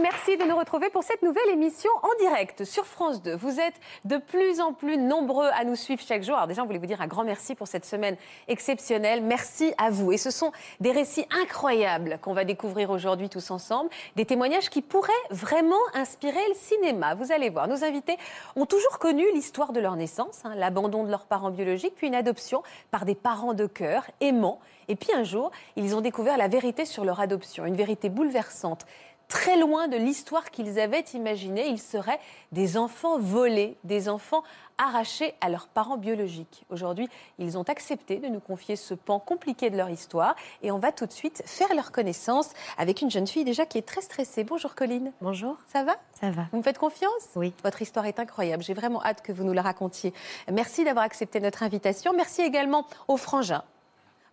Merci de nous retrouver pour cette nouvelle émission en direct sur France 2. Vous êtes de plus en plus nombreux à nous suivre chaque jour. Alors déjà, on voulait vous dire un grand merci pour cette semaine exceptionnelle. Merci à vous. Et ce sont des récits incroyables qu'on va découvrir aujourd'hui tous ensemble, des témoignages qui pourraient vraiment inspirer le cinéma. Vous allez voir, nos invités ont toujours connu l'histoire de leur naissance, hein, l'abandon de leurs parents biologiques, puis une adoption par des parents de cœur, aimants. Et puis un jour, ils ont découvert la vérité sur leur adoption, une vérité bouleversante très loin de l'histoire qu'ils avaient imaginée. Ils seraient des enfants volés, des enfants arrachés à leurs parents biologiques. Aujourd'hui, ils ont accepté de nous confier ce pan compliqué de leur histoire et on va tout de suite faire leur connaissance avec une jeune fille déjà qui est très stressée. Bonjour Colline. Bonjour. Ça va? Ça va. Vous me faites confiance? Oui. Votre histoire est incroyable. J'ai vraiment hâte que vous nous la racontiez. Merci d'avoir accepté notre invitation. Merci également au frangin.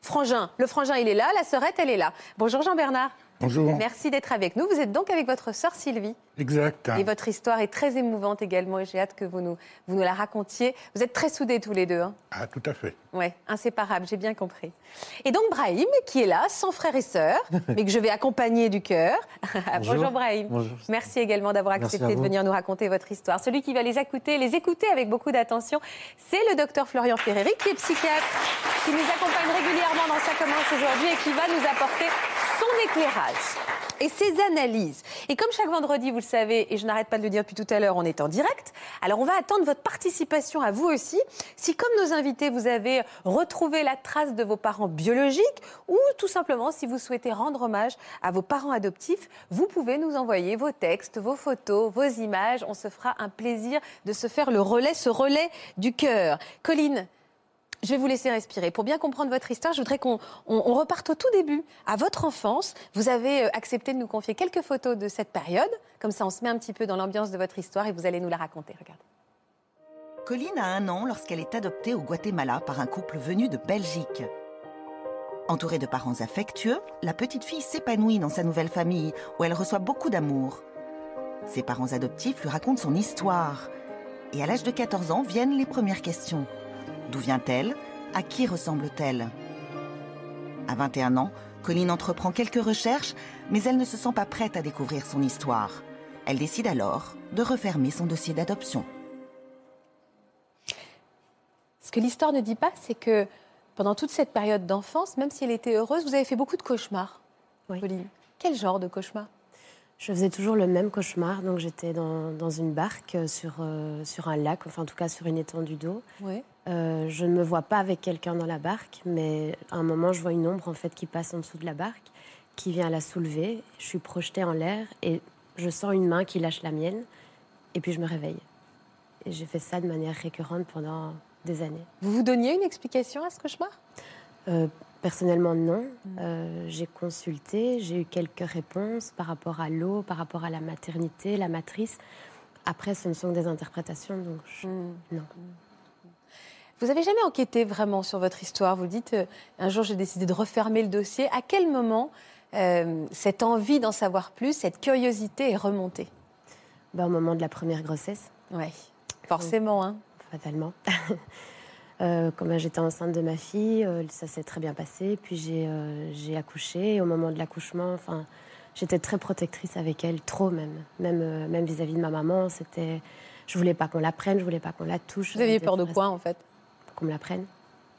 Frangin, le frangin il est là, la sœurette elle est là. Bonjour Jean-Bernard. Bonjour. Merci d'être avec nous. Vous êtes donc avec votre sœur Sylvie. Exact. Et votre histoire est très émouvante également et j'ai hâte que vous nous, vous nous la racontiez. Vous êtes très soudés tous les deux. Hein Ah, tout à fait. oui, inséparables, j'ai bien compris. Et donc Brahim, qui est là, sans frère et sœur, mais que je vais accompagner du cœur. Bonjour. Brahim. Bonjour. Merci également d'avoir accepté de venir nous raconter votre histoire. Celui qui va les écouter, les écouter avec beaucoup d'attention, c'est le docteur Florian Ferreri, qui est psychiatre, qui nous accompagne régulièrement dans sa commence aujourd'hui et qui va nous apporter son éclairage et ses analyses. Et comme chaque vendredi, vous le savez, et je n'arrête pas de le dire depuis tout à l'heure, on est en direct. Alors on va attendre votre participation à vous aussi. Si comme nos invités, vous avez retrouvé la trace de vos parents biologiques ou tout simplement si vous souhaitez rendre hommage à vos parents adoptifs, vous pouvez nous envoyer vos textes, vos photos, vos images. On se fera un plaisir de se faire le relais, ce relais du cœur. Colline, je vais vous laisser respirer. Pour bien comprendre votre histoire, je voudrais qu'on on- on reparte au tout début, à votre enfance. Vous avez euh, accepté de nous confier quelques photos de cette période. Comme ça, on se met un petit peu dans l'ambiance de votre histoire et vous allez nous la raconter. Regardez. Colline a un an lorsqu'elle est adoptée au Guatemala par un couple venu de Belgique. Entourée de parents affectueux, la petite fille s'épanouit dans sa nouvelle famille où elle reçoit beaucoup d'amour. Ses parents adoptifs lui racontent son histoire. Et à l'âge de 14 ans viennent les premières questions. D'où vient-elle? À qui ressemble-t-elle? À 21 ans, Colline entreprend quelques recherches, mais elle ne se sent pas prête à découvrir son histoire. Elle décide alors de refermer son dossier d'adoption. Ce que l'histoire ne dit pas, c'est que pendant toute cette période d'enfance, même si elle était heureuse, vous avez fait beaucoup de cauchemars. Oui. Colline. Quel genre de cauchemars Je faisais toujours le même cauchemar. Donc j'étais dans, dans une barque euh, sur, euh, sur un lac, enfin en tout cas sur une étendue d'eau. Oui. Euh, je ne me vois pas avec quelqu'un dans la barque, mais à un moment je vois une ombre en fait qui passe en dessous de la barque, qui vient la soulever. Je suis projetée en l'air et je sens une main qui lâche la mienne. Et puis je me réveille. Et j'ai fait ça de manière récurrente pendant des années. Vous vous donniez une explication à ce cauchemar? Euh, personnellement, non. Euh, j'ai consulté, j'ai eu quelques réponses par rapport à l'eau, par rapport à la maternité, la matrice. Après, ce ne sont que des interprétations, donc je- non. Vous n'avez jamais enquêté vraiment sur votre histoire? Vous dites, euh, un jour j'ai décidé de refermer le dossier. À quel moment euh, cette envie d'en savoir plus, cette curiosité est remontée? Bah, au moment de la première grossesse, Oui, forcément. Hein. fatalement. Euh, quand ben, j'étais enceinte de ma fille, euh, ça s'est très bien passé. Puis j'ai euh, accouché. Et au moment de l'accouchement, enfin, j'étais très protectrice avec elle, trop même. Même même vis-à-vis de ma maman, c'était. Je voulais pas qu'on la prenne, je voulais pas qu'on la touche. Vous aviez peur de quoi en fait? Qu'on me la prenne.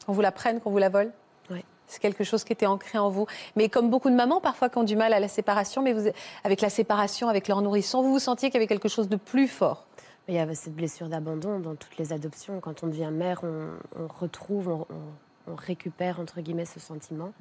Qu'on vous la prenne, qu'on vous la vole Oui. C'est quelque chose qui était ancré en vous. Mais comme beaucoup de mamans, parfois, qui ont du mal à la séparation, mais vous, avec la séparation, avec leur nourrisson, vous vous sentiez qu'il y avait quelque chose de plus fort. Il y avait cette blessure d'abandon dans toutes les adoptions. Quand on devient mère, on, on retrouve, on, on- on récupère, entre guillemets, ce sentiment.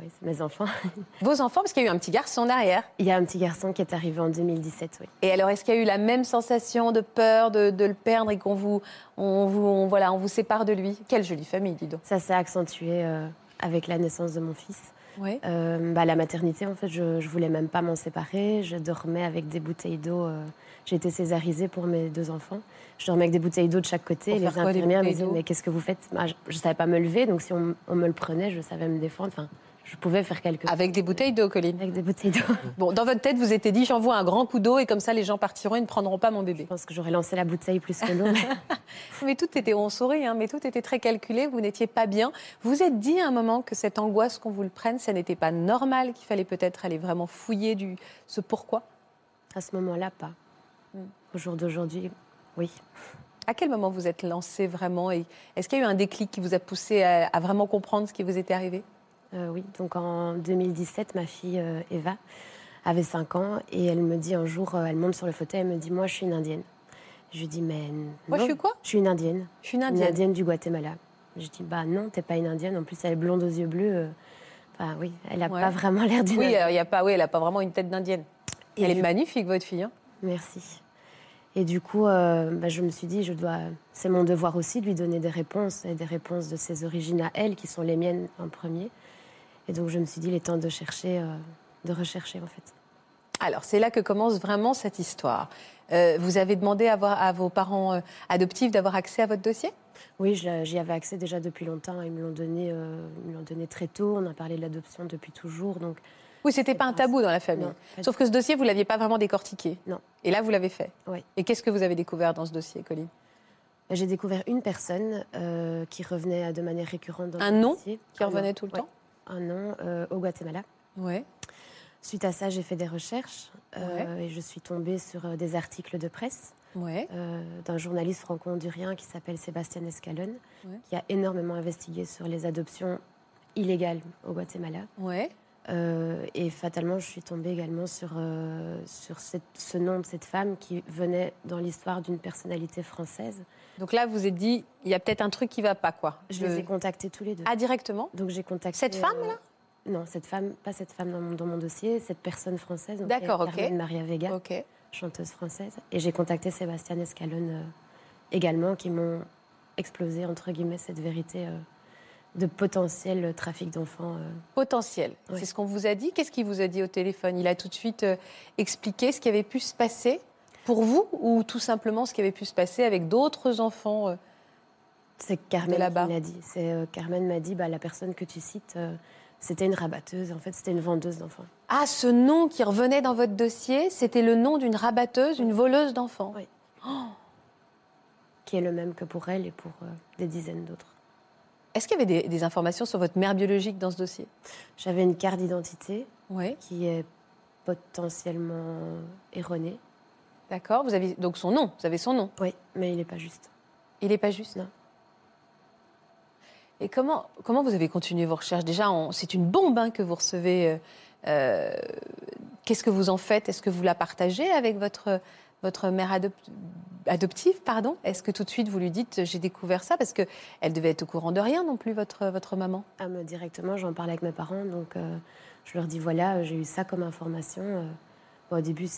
Oui, c'est mes enfants. Vos enfants, parce qu'il y a eu un petit garçon derrière. Il y a un petit garçon qui est arrivé en 2017, oui. Et alors, est-ce qu'il y a eu la même sensation de peur de, de le perdre et qu'on vous, on vous, on- voilà, on vous sépare de lui? Quelle jolie famille, dis donc. Ça s'est accentué euh, avec la naissance de mon fils. Oui. Euh, bah, la maternité, en fait, je, je voulais même pas m'en séparer. Je dormais avec des bouteilles d'eau euh, J'ai été césarisée pour mes deux enfants. Je dormais avec des bouteilles d'eau de chaque côté. Pour les infirmières me disaient Mais qu'est-ce que vous faites? Bah, Je ne savais pas me lever, donc si on, on me le prenait, je savais me défendre. Enfin, je pouvais faire quelque chose. Avec des bouteilles d'eau, Colline. Avec des bouteilles d'eau. Bon, dans votre tête, vous étiez dit j'envoie un grand coup d'eau et comme ça les gens partiront et ne prendront pas mon bébé. Je pense que j'aurais lancé la bouteille plus que l'eau. mais- Mais tout était, on sourit, hein, mais tout était très calculé, vous n'étiez pas bien. Vous êtes dit à un moment que cette angoisse qu'on vous le prenne, ça n'était pas normal, qu'il fallait peut-être aller vraiment fouiller du, ce pourquoi? À ce moment-là, pas. Mm. Au jour d'aujourd'hui, oui. À quel moment vous êtes lancé vraiment et Est-ce qu'il y a eu un déclic qui vous a poussé à, à vraiment comprendre ce qui vous était arrivé? Oui, donc en 2017, ma fille euh, Eva avait 5 ans et elle me dit un jour, euh, elle monte sur le fauteuil, elle me dit Moi, je suis une indienne. Je lui dis Mais non. Moi, je suis quoi Je suis une indienne. Je suis une Une indienne. indienne du Guatemala. Je dis Bah non, t'es pas une indienne. En plus, elle est blonde aux yeux bleus. euh, Enfin, oui, elle a Ouais. pas vraiment l'air d'une Oui, indienne. euh, il y a pas, oui, elle n'a pas vraiment une tête d'indienne. Elle est magnifique, votre fille. hein. Merci. Et du coup, euh, bah, je me suis dit, je dois, c'est mon devoir aussi de lui donner des réponses, et des réponses de ses origines à elle, qui sont les miennes en premier. Et donc, je me suis dit, il est temps de chercher, euh, de rechercher en fait. Alors, c'est là que commence vraiment cette histoire. Euh, vous avez demandé à, voir- à vos parents euh, adoptifs d'avoir accès à votre dossier? Oui, j'y avais accès déjà depuis longtemps. Ils me l'ont donné, euh, ils me l'ont donné très tôt. On a parlé de l'adoption depuis toujours. Donc, Oui, c'était pas un tabou dans la famille. Non, Sauf que ce dossier, vous l'aviez pas vraiment décortiqué. Non. Et là, vous l'avez fait. Oui. Et qu'est-ce que vous avez découvert dans ce dossier, Colline? J'ai découvert une personne qui revenait de manière récurrente dans Un le nom dossier. Qui revenait tout le ouais. temps? Un nom euh, au Guatemala. Ouais. Suite à ça, j'ai fait des recherches euh, et je suis tombée sur euh, des articles de presse Ouais. euh, d'un journaliste franco-hondurien qui s'appelle Sébastien Escalon, Ouais. qui a énormément investigué sur les adoptions illégales au Guatemala. Ouais. Euh, et fatalement, je suis tombée également sur, euh, sur cette- ce nom de cette femme qui venait dans l'histoire d'une personnalité française. Donc là, vous vous êtes dit, il y a peut-être un truc qui va pas, quoi. Je les ai contactés tous les deux. Ah, directement? Donc j'ai contacté Cette femme, euh, Non, cette femme, pas cette femme dans mon, dans mon dossier, cette personne française. D'accord, ok. Carmen Maria Vega. Chanteuse française. Et j'ai contacté Sébastien Escalon euh, également, qui m'ont explosé, entre guillemets, cette vérité euh, de potentiel trafic d'enfants. euh. Potentiel. Oui. C'est ce qu'on vous a dit? Qu'est-ce qu'il vous a dit au téléphone? Il a tout de suite euh, expliqué ce qui avait pu se passer? Pour vous ou tout simplement ce qui avait pu se passer avec d'autres enfants euh, C'est Carmen là-bas. qui l'a dit. C'est, euh, Carmen m'a dit, bah, la personne que tu cites, euh, c'était une rabatteuse. En fait, c'était une vendeuse d'enfants. Ah, ce nom qui revenait dans votre dossier, c'était le nom d'une rabatteuse, une voleuse d'enfants. Oui. Qui est le même que pour elle et pour euh, des dizaines d'autres. Est-ce qu'il y avait des, des informations sur votre mère biologique dans ce dossier? J'avais une carte d'identité Oui. qui est potentiellement erronée. D'accord. Vous avez donc son nom. Vous avez son nom. Oui, mais il n'est pas juste. Il n'est pas juste. Non. Et comment, comment vous avez continué vos recherches? Déjà, c'est une bombe hein, que vous recevez. euh, euh, Qu'est-ce que vous en faites? Est-ce que vous la partagez avec votre, votre mère adop- adoptive pardon? Est-ce que tout de suite vous lui dites j'ai découvert ça Parce qu'elle devait être au courant de rien non plus, votre, votre maman? Ah, mais directement, j'en parle avec mes parents, donc euh, je leur dis voilà, j'ai eu ça comme information. euh. Bon, au début,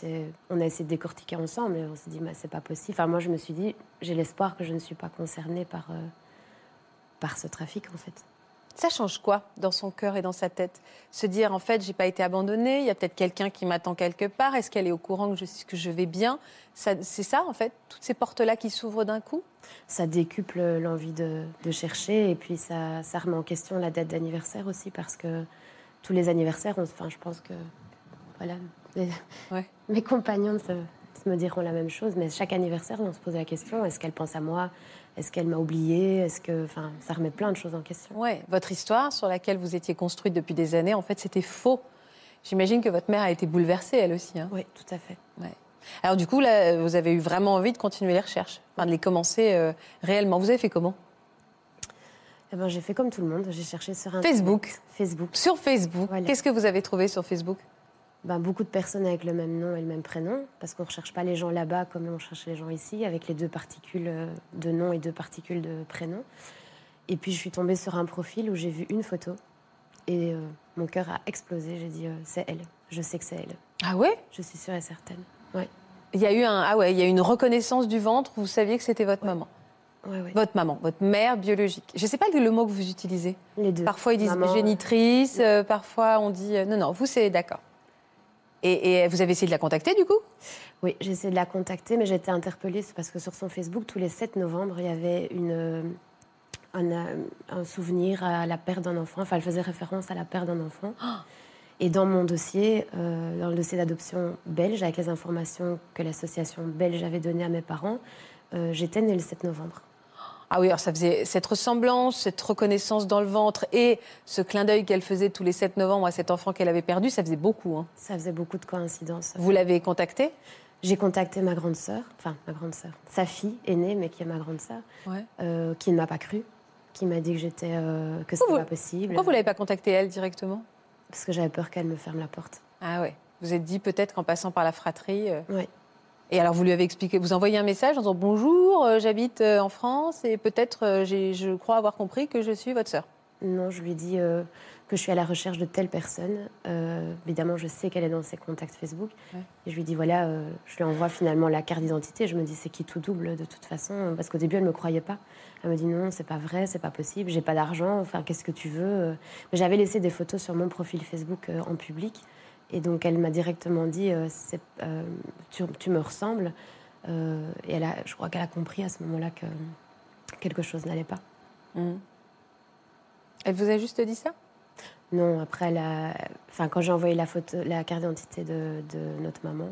on a essayé de décortiquer ensemble, et on s'est dit mais c'est pas possible. Enfin, moi, je me suis dit j'ai l'espoir que je ne suis pas concernée par euh, par ce trafic en fait. Ça change quoi dans son cœur et dans sa tête? Se dire en fait j'ai pas été abandonnée, il y a peut-être quelqu'un qui m'attend quelque part, est-ce qu'elle est au courant que je, que je vais bien? C'est ça en fait, toutes ces portes-là qui s'ouvrent d'un coup? Ça décuple l'envie de, de chercher, et puis ça, ça remet en question la date d'anniversaire aussi, parce que tous les anniversaires, on, enfin, je pense que voilà, Ouais. mes compagnons se, se me diront la même chose, mais chaque anniversaire, on se pose la question est-ce qu'elle pense à moi? Est-ce qu'elle m'a oublié? Est-ce que, enfin, ça remet plein de choses en question. Ouais, votre histoire sur laquelle vous étiez construite depuis des années, en fait, c'était faux. J'imagine que votre mère a été bouleversée, elle aussi. hein. Oui, tout à fait. Ouais. Alors du coup, là, vous avez eu vraiment envie de continuer les recherches, enfin, de les commencer euh, réellement. Vous avez fait comment? Eh ben, j'ai fait comme tout le monde, j'ai cherché sur Internet. Facebook. Facebook. Sur Facebook. Voilà. Qu'est-ce que vous avez trouvé sur Facebook? Ben, beaucoup de personnes avec le même nom et le même prénom, parce qu'on ne recherche pas les gens là-bas comme on cherche les gens ici, avec les deux particules euh, de nom et deux particules de prénom. Et puis je suis tombée sur un profil où j'ai vu une photo, et euh, mon cœur a explosé. J'ai dit, euh, c'est elle, je sais que c'est elle, Ah ouais? Je suis sûre et certaine. Ouais, Il y a eu un ah ouais, il y a eu une reconnaissance du ventre. Vous saviez que c'était votre maman, ouais, ouais. votre maman, votre mère biologique. Je ne sais pas le mot que vous utilisez. Les deux. Parfois ils disent Maman, génitrice, euh, parfois on dit non non. Vous c'est d'accord. Et, vous avez essayé de la contacter du coup? Oui, j'ai essayé de la contacter, mais j'ai été interpellée parce que sur son Facebook, tous les 7 novembre, il y avait une, un, souvenir à la perte d'un enfant. Enfin, elle faisait référence à la perte d'un enfant. Et dans mon dossier, euh, dans le dossier d'adoption belge, avec les informations que l'association belge avait données à mes parents, euh, j'étais née le 7 novembre. Ah oui, alors ça faisait cette ressemblance, cette reconnaissance dans le ventre et ce clin d'œil qu'elle faisait tous les 7 novembre à cet enfant qu'elle avait perdu, ça faisait beaucoup. Hein. Ça faisait beaucoup de coïncidences. Vous l'avez contactée J'ai contacté ma grande sœur, enfin ma grande sœur, sa fille aînée, mais qui est ma grande sœur, euh, qui ne m'a pas cru, qui m'a dit que j'étais euh, que c'était pas possible. Pourquoi vous l'avez pas contactée elle directement? Parce que j'avais peur qu'elle me ferme la porte. Ah ouais. Vous êtes dit peut-être qu'en passant par la fratrie. Euh, oui. Et alors, vous lui avez expliqué, vous envoyez un message en disant bonjour, euh, j'habite euh, en France et peut-être, euh, je crois avoir compris que je suis votre sœur. Non, je lui dis que je suis à la recherche de telle personne. évidemment, je sais qu'elle est dans ses contacts Facebook. Et je lui dis voilà, je lui envoie finalement la carte d'identité. Je me dis c'est qui tout double de toute façon, parce qu'au début elle me croyait pas. Elle me dit non, c'est pas vrai, c'est pas possible, j'ai pas d'argent. Enfin, qu'est-ce que tu veux? Mais j'avais laissé des photos sur mon profil Facebook en public. Et donc elle m'a directement dit euh, euh, tu, me ressembles. Euh, et elle a, je crois qu'elle a compris à ce moment-là que quelque chose n'allait pas. Mmh. Elle vous a juste dit ça? Non, après, elle enfin, quand j'ai envoyé la, photo, la carte d'identité de, notre maman,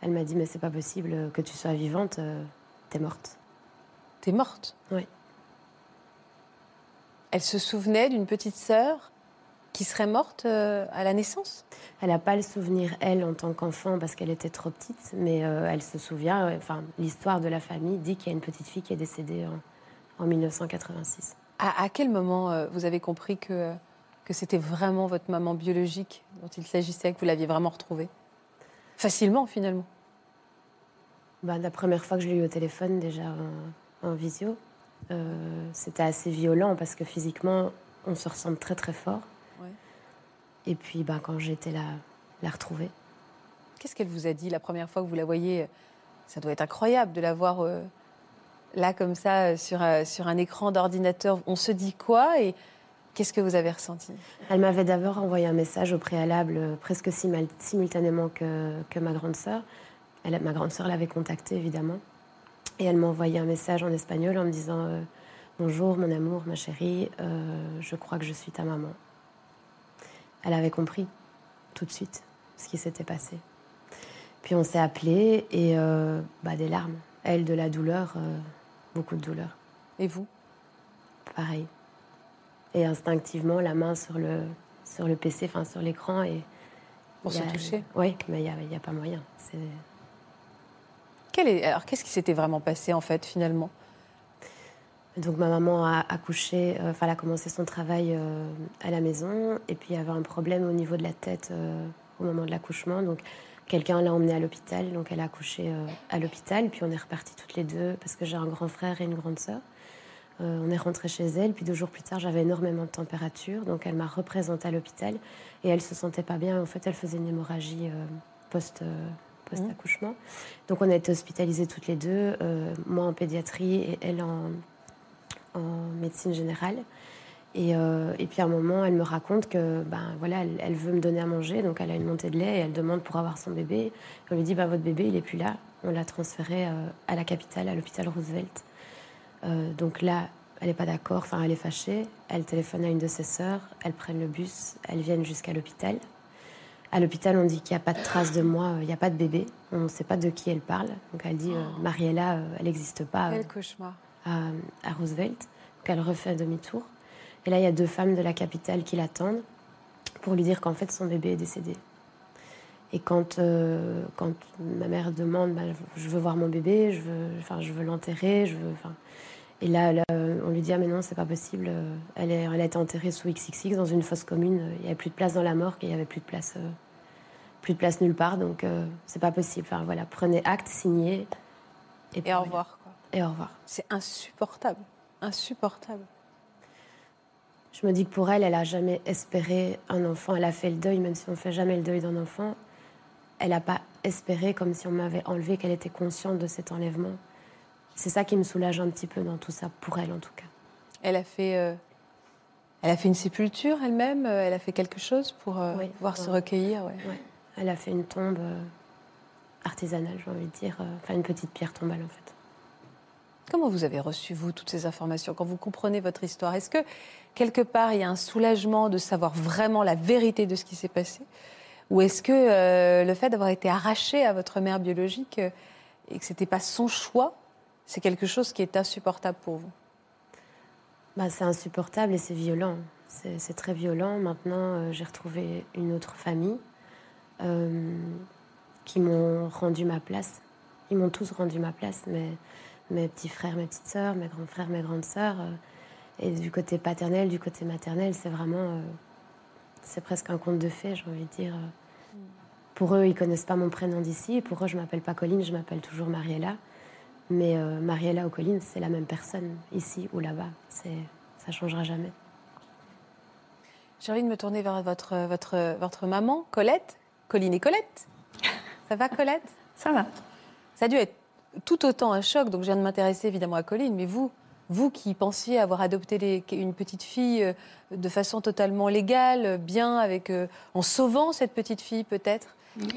elle m'a dit Mais c'est pas possible que tu sois vivante, t'es morte. T'es morte? Oui. Elle se souvenait d'une petite sœur? Qui serait morte à la naissance? Elle n'a pas le souvenir, elle, en tant qu'enfant, parce qu'elle était trop petite, mais euh, elle se souvient, euh, enfin, l'histoire de la famille dit qu'il y a une petite fille qui est décédée en, 1986. À, quel moment euh, vous avez compris que, que c'était vraiment votre maman biologique dont il s'agissait, que vous l'aviez vraiment retrouvée? Facilement, finalement? Bah, La première fois que je l'ai eu au téléphone, déjà en, visio, c'était assez violent parce que physiquement, on se ressemble très très fort. Et puis, bah, quand j'étais là, la retrouver. Qu'est-ce qu'elle vous a dit la première fois que vous la voyez? Ça doit être incroyable de la voir euh, là, comme ça, euh, sur, euh, sur un écran d'ordinateur. On se dit quoi et qu'est-ce que vous avez ressenti? Elle m'avait d'abord envoyé un message au préalable, presque simultanément que, que ma grande sœur. Elle, ma grande sœur l'avait contactée, évidemment. Et elle m'a envoyé un message en espagnol en me disant Bonjour, mon amour, ma chérie, je crois que je suis ta maman. Elle avait compris tout de suite ce qui s'était passé. Puis on s'est appelé et euh, bah, des larmes. Elle de la douleur, euh, beaucoup de douleur. Et vous? Pareil. Et instinctivement, la main sur le, sur le PC, enfin sur l'écran. et Pour se toucher? Oui, mais il n'y a, pas moyen. est... Alors qu'est-ce qui s'était vraiment passé en fait finalement? Donc ma maman a accouché, euh, enfin elle a commencé son travail euh, à la maison et puis il y avait un problème au niveau de la tête euh, au moment de l'accouchement. Donc quelqu'un l'a emmenée à l'hôpital, donc elle a accouché à l'hôpital. Puis on est repartis toutes les deux parce que j'ai un grand frère et une grande sœur. on est rentré chez elle, puis deux jours plus tard j'avais énormément de température, donc elle m'a représentée à l'hôpital et elle se sentait pas bien. En fait elle faisait une hémorragie post post-accouchement. Donc on a été hospitalisés toutes les deux, moi en pédiatrie et elle en en médecine générale. Et, euh, et, puis à un moment, elle me raconte que ben, voilà, elle, veut me donner à manger, donc elle a une montée de lait et elle demande pour avoir son bébé. On lui dit ben, Votre bébé, il n'est plus là. On l'a transféré euh, à la capitale, à l'hôpital Roosevelt. Euh, donc là, elle n'est pas d'accord, enfin, elle est fâchée. Elle téléphone à une de ses sœurs, elles prennent le bus, elles viennent jusqu'à l'hôpital. À l'hôpital, on dit qu'il n'y a pas de trace de moi, il n'y a pas de bébé. On ne sait pas de qui elle parle. Donc elle dit Mariella, elle n'existe pas. Quel cauchemar à, Roosevelt. Donc elle refait demi-tour. Et là, il y a deux femmes de la capitale qui l'attendent pour lui dire qu'en fait, son bébé est décédé. Et quand, euh, quand ma mère demande, bah, je veux voir mon bébé, je veux, enfin, je veux l'enterrer, je veux, enfin... Et là, on lui dit, ah mais non, c'est pas possible. Elle, est, elle a été enterrée sous XXX dans une fosse commune. Il n'y avait plus de place dans la morgue et il n'y avait plus de place, euh, plus de place nulle part. Donc, euh, c'est pas possible. Enfin, voilà, prenez acte, signez. Et, et au revoir. Et au revoir. C'est insupportable. Insupportable. Je me dis que pour elle, elle n'a jamais espéré un enfant. Elle a fait le deuil, même si on ne fait jamais le deuil d'un enfant. Elle n'a pas espéré comme si on m'avait enlevé, qu'elle était consciente de cet enlèvement. C'est ça qui me soulage un petit peu dans tout ça, pour elle en tout cas. Elle a fait, euh, elle a fait une sépulture elle-même Elle a fait quelque chose pour euh, pouvoir se recueillir ouais. Elle a fait une tombe euh, artisanale, j'ai envie de dire. euh, Enfin, une petite pierre tombale, en fait. Comment vous avez reçu, vous, toutes ces informations Quand vous comprenez votre histoire, est-ce que, quelque part, il y a un soulagement de savoir vraiment la vérité de ce qui s'est passé? Ou est-ce que euh, le fait d'avoir été arraché à votre mère biologique euh, et que ce n'était pas son choix, c'est quelque chose qui est insupportable pour vous? Bah, c'est insupportable et c'est violent. C'est très violent. Maintenant, euh, j'ai retrouvé une autre famille qui m'ont rendu ma place. Ils m'ont tous rendu ma place, mes, mes petits frères, mes petites sœurs, mes grands frères, mes grandes sœurs. euh, et du côté paternel, du côté maternel, c'est vraiment. euh, c'est presque un conte de fées, j'ai envie de dire. Pour eux, ils connaissent pas mon prénom d'ici. Pour eux, je m'appelle pas Colline, je m'appelle toujours Mariella. Mais euh, Mariella ou Colline, c'est la même personne, ici ou là-bas. C'est, ça changera jamais. J'ai envie de me tourner vers votre, votre, votre maman, Colette. Colline et Colette. Ça va, Colette? Ça va. Ça a dû être tout autant un choc. Donc, je viens de m'intéresser évidemment à Colline, mais vous, vous qui pensiez avoir adopté les- une petite fille euh, de façon totalement légale, bien, avec, euh, en sauvant cette petite fille peut-être,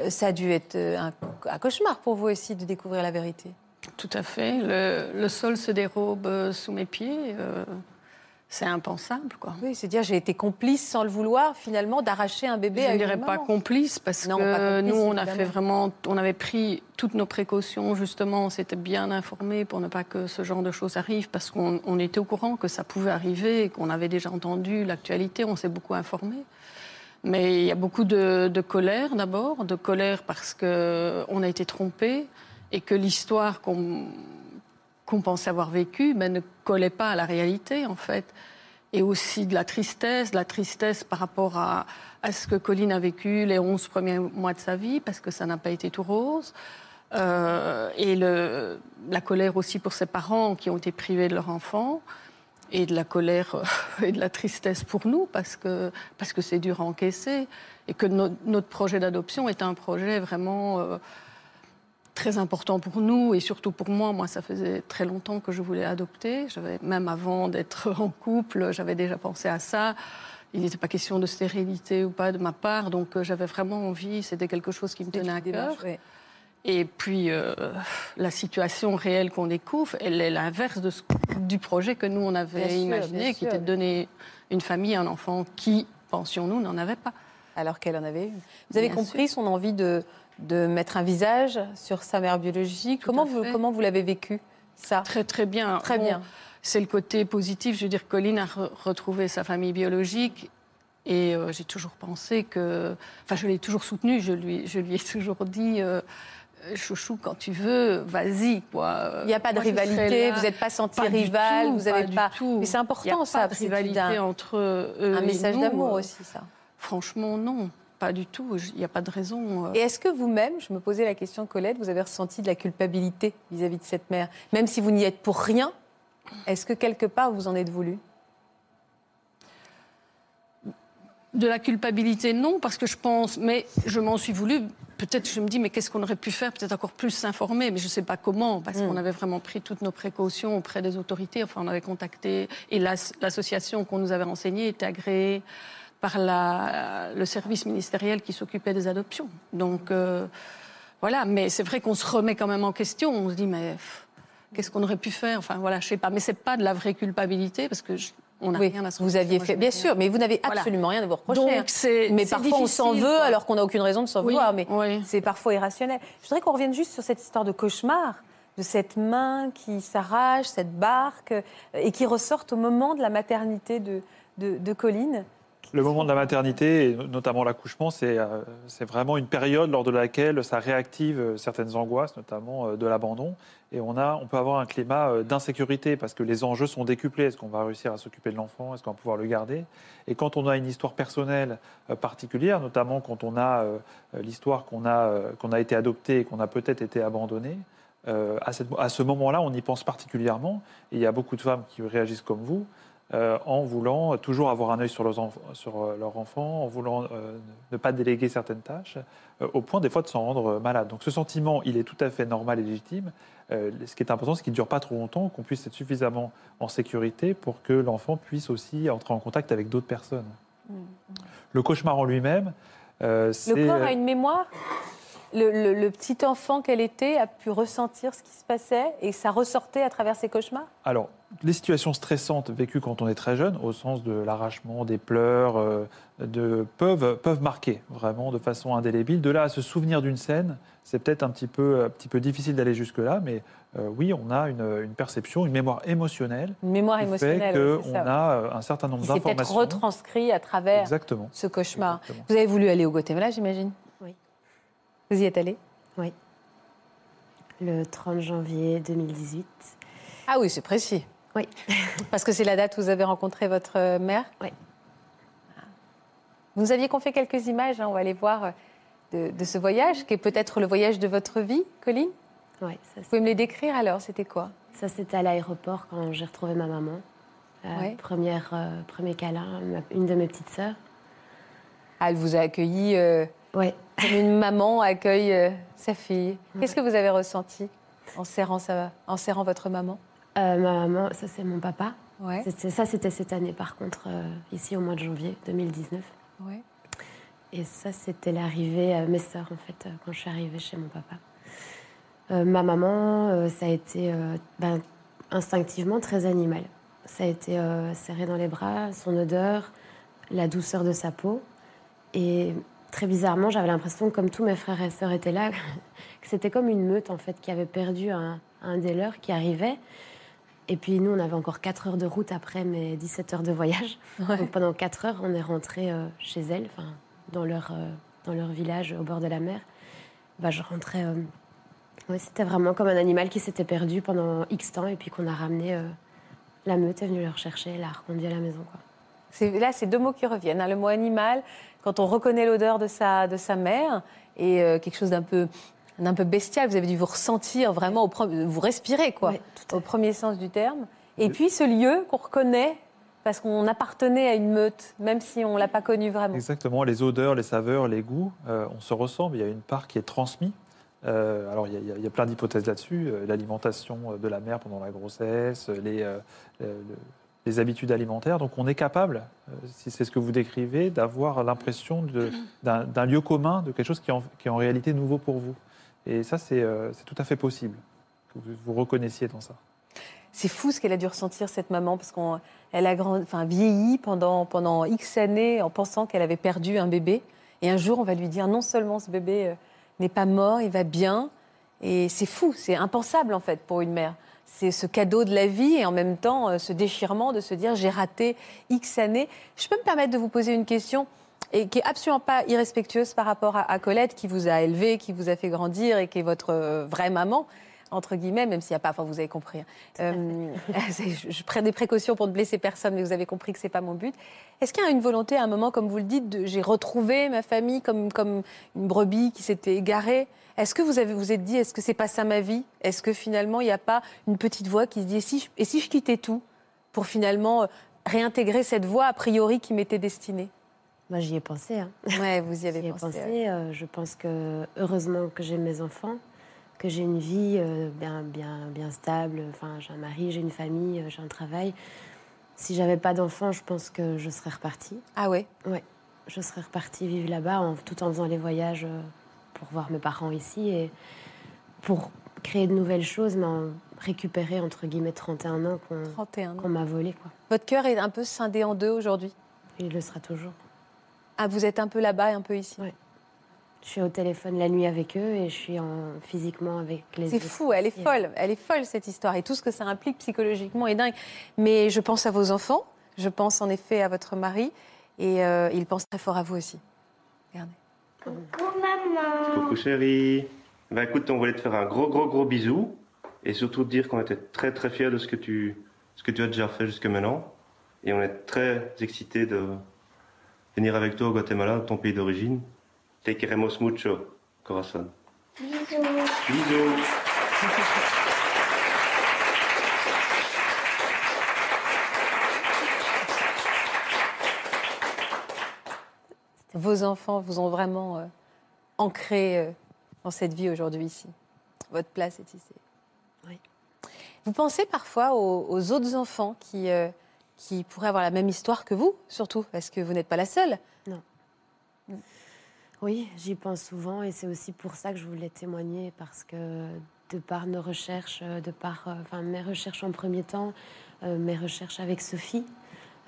euh, ça a dû être un, un cauchemar pour vous aussi de découvrir la vérité. Tout à fait. Le, le sol se dérobe sous mes pieds. euh, c'est impensable, quoi. Oui, c'est dire j'ai été complice sans le vouloir finalement d'arracher un bébé Je à ne une dirais pas complice parce Non, que complice, nous, on a évidemment. fait vraiment, on avait pris toutes nos précautions justement. On s'était bien informé pour ne pas que ce genre de choses arrive parce qu'on on était au courant que ça pouvait arriver, qu'on avait déjà entendu l'actualité. On s'est beaucoup informé. Mais il y a beaucoup de, de colère d'abord, de colère parce que on a été trompé et que l'histoire qu'on qu'on pensait avoir vécue ben, ne collait pas à la réalité en fait et aussi de la tristesse, de la tristesse par rapport à, à ce que Colline a vécu les 11 premiers mois de sa vie, parce que ça n'a pas été tout rose. Euh, et le, la colère aussi pour ses parents qui ont été privés de leur enfant, et de la colère euh, et de la tristesse pour nous, parce que parce que c'est dur à encaisser, et que no- notre projet d'adoption est un projet vraiment... euh, très important pour nous et surtout pour moi. Moi, ça faisait très longtemps que je voulais adopter. J'avais même avant d'être en couple, j'avais déjà pensé à ça. Il n'était pas question de stérilité ou pas de ma part, donc euh, j'avais vraiment envie. C'était quelque chose qui me tenait à cœur. Oui. Et puis euh, la situation réelle qu'on découvre, elle est l'inverse de ce- du projet que nous on avait Bien imaginé, qui sûr. était de donner une famille, un enfant qui, pensions-nous, n'en avait pas. alors qu'elle en avait une. Vous avez Bien compris son envie de, de mettre un visage sur sa mère biologique. Comment vous, comment vous l'avez vécu, ça? Très très bien. Très bien. C'est le côté positif. Je veux dire, Colline a re- retrouvé sa famille biologique. Et euh, j'ai toujours pensé que. Enfin, je l'ai toujours soutenu. Je lui, je lui ai toujours dit euh, Chouchou, quand tu veux, vas-y. quoi. Il n'y a pas de Moi, rivalité, vous n'êtes pas senti Pas rival, vous n'avez du pas. tout. Mais c'est Il y important a ça, pas de rivalité un, entre eux un et message d'amour Euh, aussi, ça. Franchement, non. Pas du tout. Il n'y a pas de raison. euh. Et est-ce que vous-même, je me posais la question, Colette, vous avez ressenti de la culpabilité vis-à-vis de cette mère? Même si vous n'y êtes pour rien, est-ce que quelque part vous en êtes voulu? De la culpabilité, non, parce que je pense, mais je m'en suis voulu. Peut-être je me dis, mais qu'est-ce qu'on aurait pu faire? Peut-être encore plus s'informer, mais je ne sais pas comment, parce Mm. qu'on avait vraiment pris toutes nos précautions auprès des autorités. Enfin, on avait contacté, et l'as- l'association qu'on nous avait renseignée était agréée par la- le service ministériel qui s'occupait des adoptions. Donc, euh, voilà, mais c'est vrai qu'on se remet quand même en question. On se dit, mais qu'est-ce qu'on aurait pu faire? Enfin, voilà, je sais pas. Mais c'est pas de la vraie culpabilité, parce que je- on Oui, rien à se vous aviez fait, bien sûr, mais vous n'avez Voilà. absolument rien à vous reprocher. hein. Donc, c'est Mais c'est parfois, on s'en veut quoi. alors qu'on n'a aucune raison de s'en Oui, vouloir. Mais oui. c'est parfois irrationnel. Je voudrais qu'on revienne juste sur cette histoire de cauchemar, de cette main qui s'arrache, cette barque, euh, et qui ressorte au moment de la maternité de, de, de Colline. Le moment de la maternité, et notamment l'accouchement, c'est euh, vraiment une période lors de laquelle ça réactive euh, certaines angoisses, notamment euh, de l'abandon. Et on, a, on peut avoir un climat d'insécurité parce que les enjeux sont décuplés. Est-ce qu'on va réussir à s'occuper de l'enfant? Est-ce qu'on va pouvoir le garder? Et quand on a une histoire personnelle particulière, notamment quand on a l'histoire qu'on a, été adopté et qu'on a peut-être été abandonné, à ce moment-là, on y pense particulièrement. Et il y a beaucoup de femmes qui réagissent comme vous, euh, en voulant toujours avoir un œil sur, leurs sur euh, leur enfant, en voulant euh, ne pas déléguer certaines tâches, euh, au point des fois de s'en rendre malade. Donc ce sentiment, il est tout à fait normal et légitime. Ce qui est important, c'est qu'il ne dure pas trop longtemps, qu'on puisse être suffisamment en sécurité pour que l'enfant puisse aussi entrer en contact avec d'autres personnes. Le cauchemar en lui-même, Le corps a une mémoire? Le, le- le petit enfant qu'elle était a pu ressentir ce qui se passait et ça ressortait à travers ses cauchemars Alors, les situations stressantes vécues quand on est très jeune, au sens de l'arrachement, des pleurs, euh, de, peuvent, peuvent marquer vraiment de façon indélébile. De là à se souvenir d'une scène, c'est peut-être un petit peu, un petit peu difficile d'aller jusque-là, mais euh, oui, on a une, une perception, une mémoire émotionnelle Une mémoire qui émotionnelle. fait oui, c'est ça. a euh, un certain nombre qui s'est peut-être d'informations. retranscrit à travers Exactement. ce cauchemar. Exactement. Vous avez voulu aller au Guatemala, j'imagine? Vous y êtes allé? Le 30 janvier 2018. Ah oui, c'est précis. Oui. Parce que c'est la date où vous avez rencontré votre euh, mère? Oui. Vous nous aviez confié quelques images, hein, on va aller voir euh, de, de ce voyage, qui est peut-être le voyage de votre vie, Colline? Ouais, ça, Vous pouvez me les décrire alors C'était quoi? Ça, c'était à l'aéroport quand j'ai retrouvé ma maman. Euh, Ouais. première, euh, premier câlin, une de mes petites sœurs. Ah, Elle vous a accueilli euh, Ouais. comme une maman accueille euh, sa fille. Qu'est-ce que vous avez ressenti en serrant, sa- en serrant votre maman? Euh, ma maman, ça c'est mon papa. Ouais. Ça c'était cette année par contre, euh, ici au mois de janvier 2019. ouais. Et ça c'était l'arrivée, mes sœurs en fait, quand je suis arrivée chez mon papa. Ma maman, ça a été ben, instinctivement très animal. Ça a été serré dans les bras, son odeur, la douceur de sa peau. Et très bizarrement, j'avais l'impression, comme tous mes frères et sœurs étaient là, que c'était comme une meute en fait qui avait perdu un, un des leurs qui arrivait. Et puis nous, on avait encore 4 heures de route après mes 17 heures de voyage. Donc pendant 4 heures, on est rentré euh, chez elles, enfin dans leur, euh, dans leur village au bord de la mer. Bah, je rentrais. euh, ouais, c'était vraiment comme un animal qui s'était perdu pendant X temps et puis qu'on a ramené. la meute est venue le rechercher, l'a reconduit à la maison. Quoi. Là, c'est deux mots qui reviennent. hein. Le mot animal, quand on reconnaît l'odeur de sa, de sa mère, et euh, quelque chose d'un peu, d'un peu bestial. Vous avez dû vous ressentir vraiment, au pre- vous respirez, quoi, au premier sens du terme. Et puis ce lieu qu'on reconnaît parce qu'on appartenait à une meute, même si on ne l'a pas connu vraiment. Exactement, les odeurs, les saveurs, les goûts, euh, on se ressemble. Il y a une part qui est transmise. Euh, alors, il y, a- il y plein d'hypothèses là-dessus. Euh, L'alimentation de la mère pendant la grossesse, les, euh, le- le- les habitudes alimentaires. Donc, on est capable, euh, si c'est ce que vous décrivez, d'avoir l'impression d'un lieu commun, de quelque chose qui est en, qui est en réalité nouveau pour vous. Et ça, c'est euh, c'est tout à fait possible que vous vous reconnaissiez dans ça. C'est fou ce qu'elle a dû ressentir, cette maman, parce qu'elle a grand, enfin, vieilli pendant, pendant X années en pensant qu'elle avait perdu un bébé. Et un jour, on va lui dire non seulement ce bébé euh, n'est pas mort, il va bien. Et c'est fou, c'est impensable en fait pour une mère. C'est ce cadeau de la vie et en même temps euh, ce déchirement de se dire j'ai raté X années. Je peux me permettre de vous poser une question et qui est absolument pas irrespectueuse par rapport à, Colette qui vous a élevé, qui vous a fait grandir et qui est votre euh, vraie maman entre guillemets, même s'il n'y a pas, enfin vous avez compris. hein. Euh, je, prends des précautions pour ne blesser personne, mais vous avez compris que c'est pas mon but. Est-ce qu'il y a une volonté à un moment, comme vous le dites, j'ai retrouvé ma famille comme, comme une brebis qui s'était égarée? Est-ce que vous avez vous êtes dit, est-ce que c'est pas ça ma vie? Est-ce que finalement il n'y a pas une petite voix qui se dit, et si je, et si je quittais tout pour finalement euh, réintégrer cette voie a priori qui m'était destinée? Moi, j'y ai pensé. Hein. Ouais, vous y avez ai pensé. pensé. ouais. euh, je pense que heureusement que j'ai mes enfants, que j'ai une vie euh, bien, bien, bien stable. Enfin, j'ai un mari, j'ai une famille, euh, j'ai un travail. Si j'avais pas d'enfants, je pense que je serais repartie. Ah ouais? Ouais, je serais repartie vivre là-bas, en- tout en faisant les voyages euh, pour voir mes parents ici et pour créer de nouvelles choses, mais en récupérer entre guillemets 31 ans qu'on 31 ans. qu'on m'a volé. Quoi. Votre cœur est un peu scindé en deux aujourd'hui? Il le sera toujours. Ah, vous êtes un peu là-bas et un peu ici? Je suis au téléphone la nuit avec eux et je suis en, physiquement avec les C'est autres fou, elle est folle, elle est folle cette histoire et tout ce que ça implique psychologiquement est dingue. Mais je pense à vos enfants, je pense en effet à votre mari et euh, il pense très fort à vous aussi. Regardez. Coucou chérie. Bah écoute, on voulait te faire un gros gros gros bisou et surtout te dire qu'on était très très fiers de ce que tu ce que tu as déjà fait jusque maintenant et on est très excités de venir avec toi au Guatemala, ton pays d'origine. Te queremos mucho, corazón. Bisous. Bisous. Vos enfants vous ont vraiment euh, ancré euh, dans cette vie aujourd'hui ici. Votre place est ici. Oui. Vous pensez parfois aux, aux autres enfants qui, euh, qui pourraient avoir la même histoire que vous, surtout, parce que vous n'êtes pas la seule? Oui, j'y pense souvent et c'est aussi pour ça que je voulais témoigner parce que de par nos recherches, de par enfin, mes recherches en premier temps, mes recherches avec Sophie,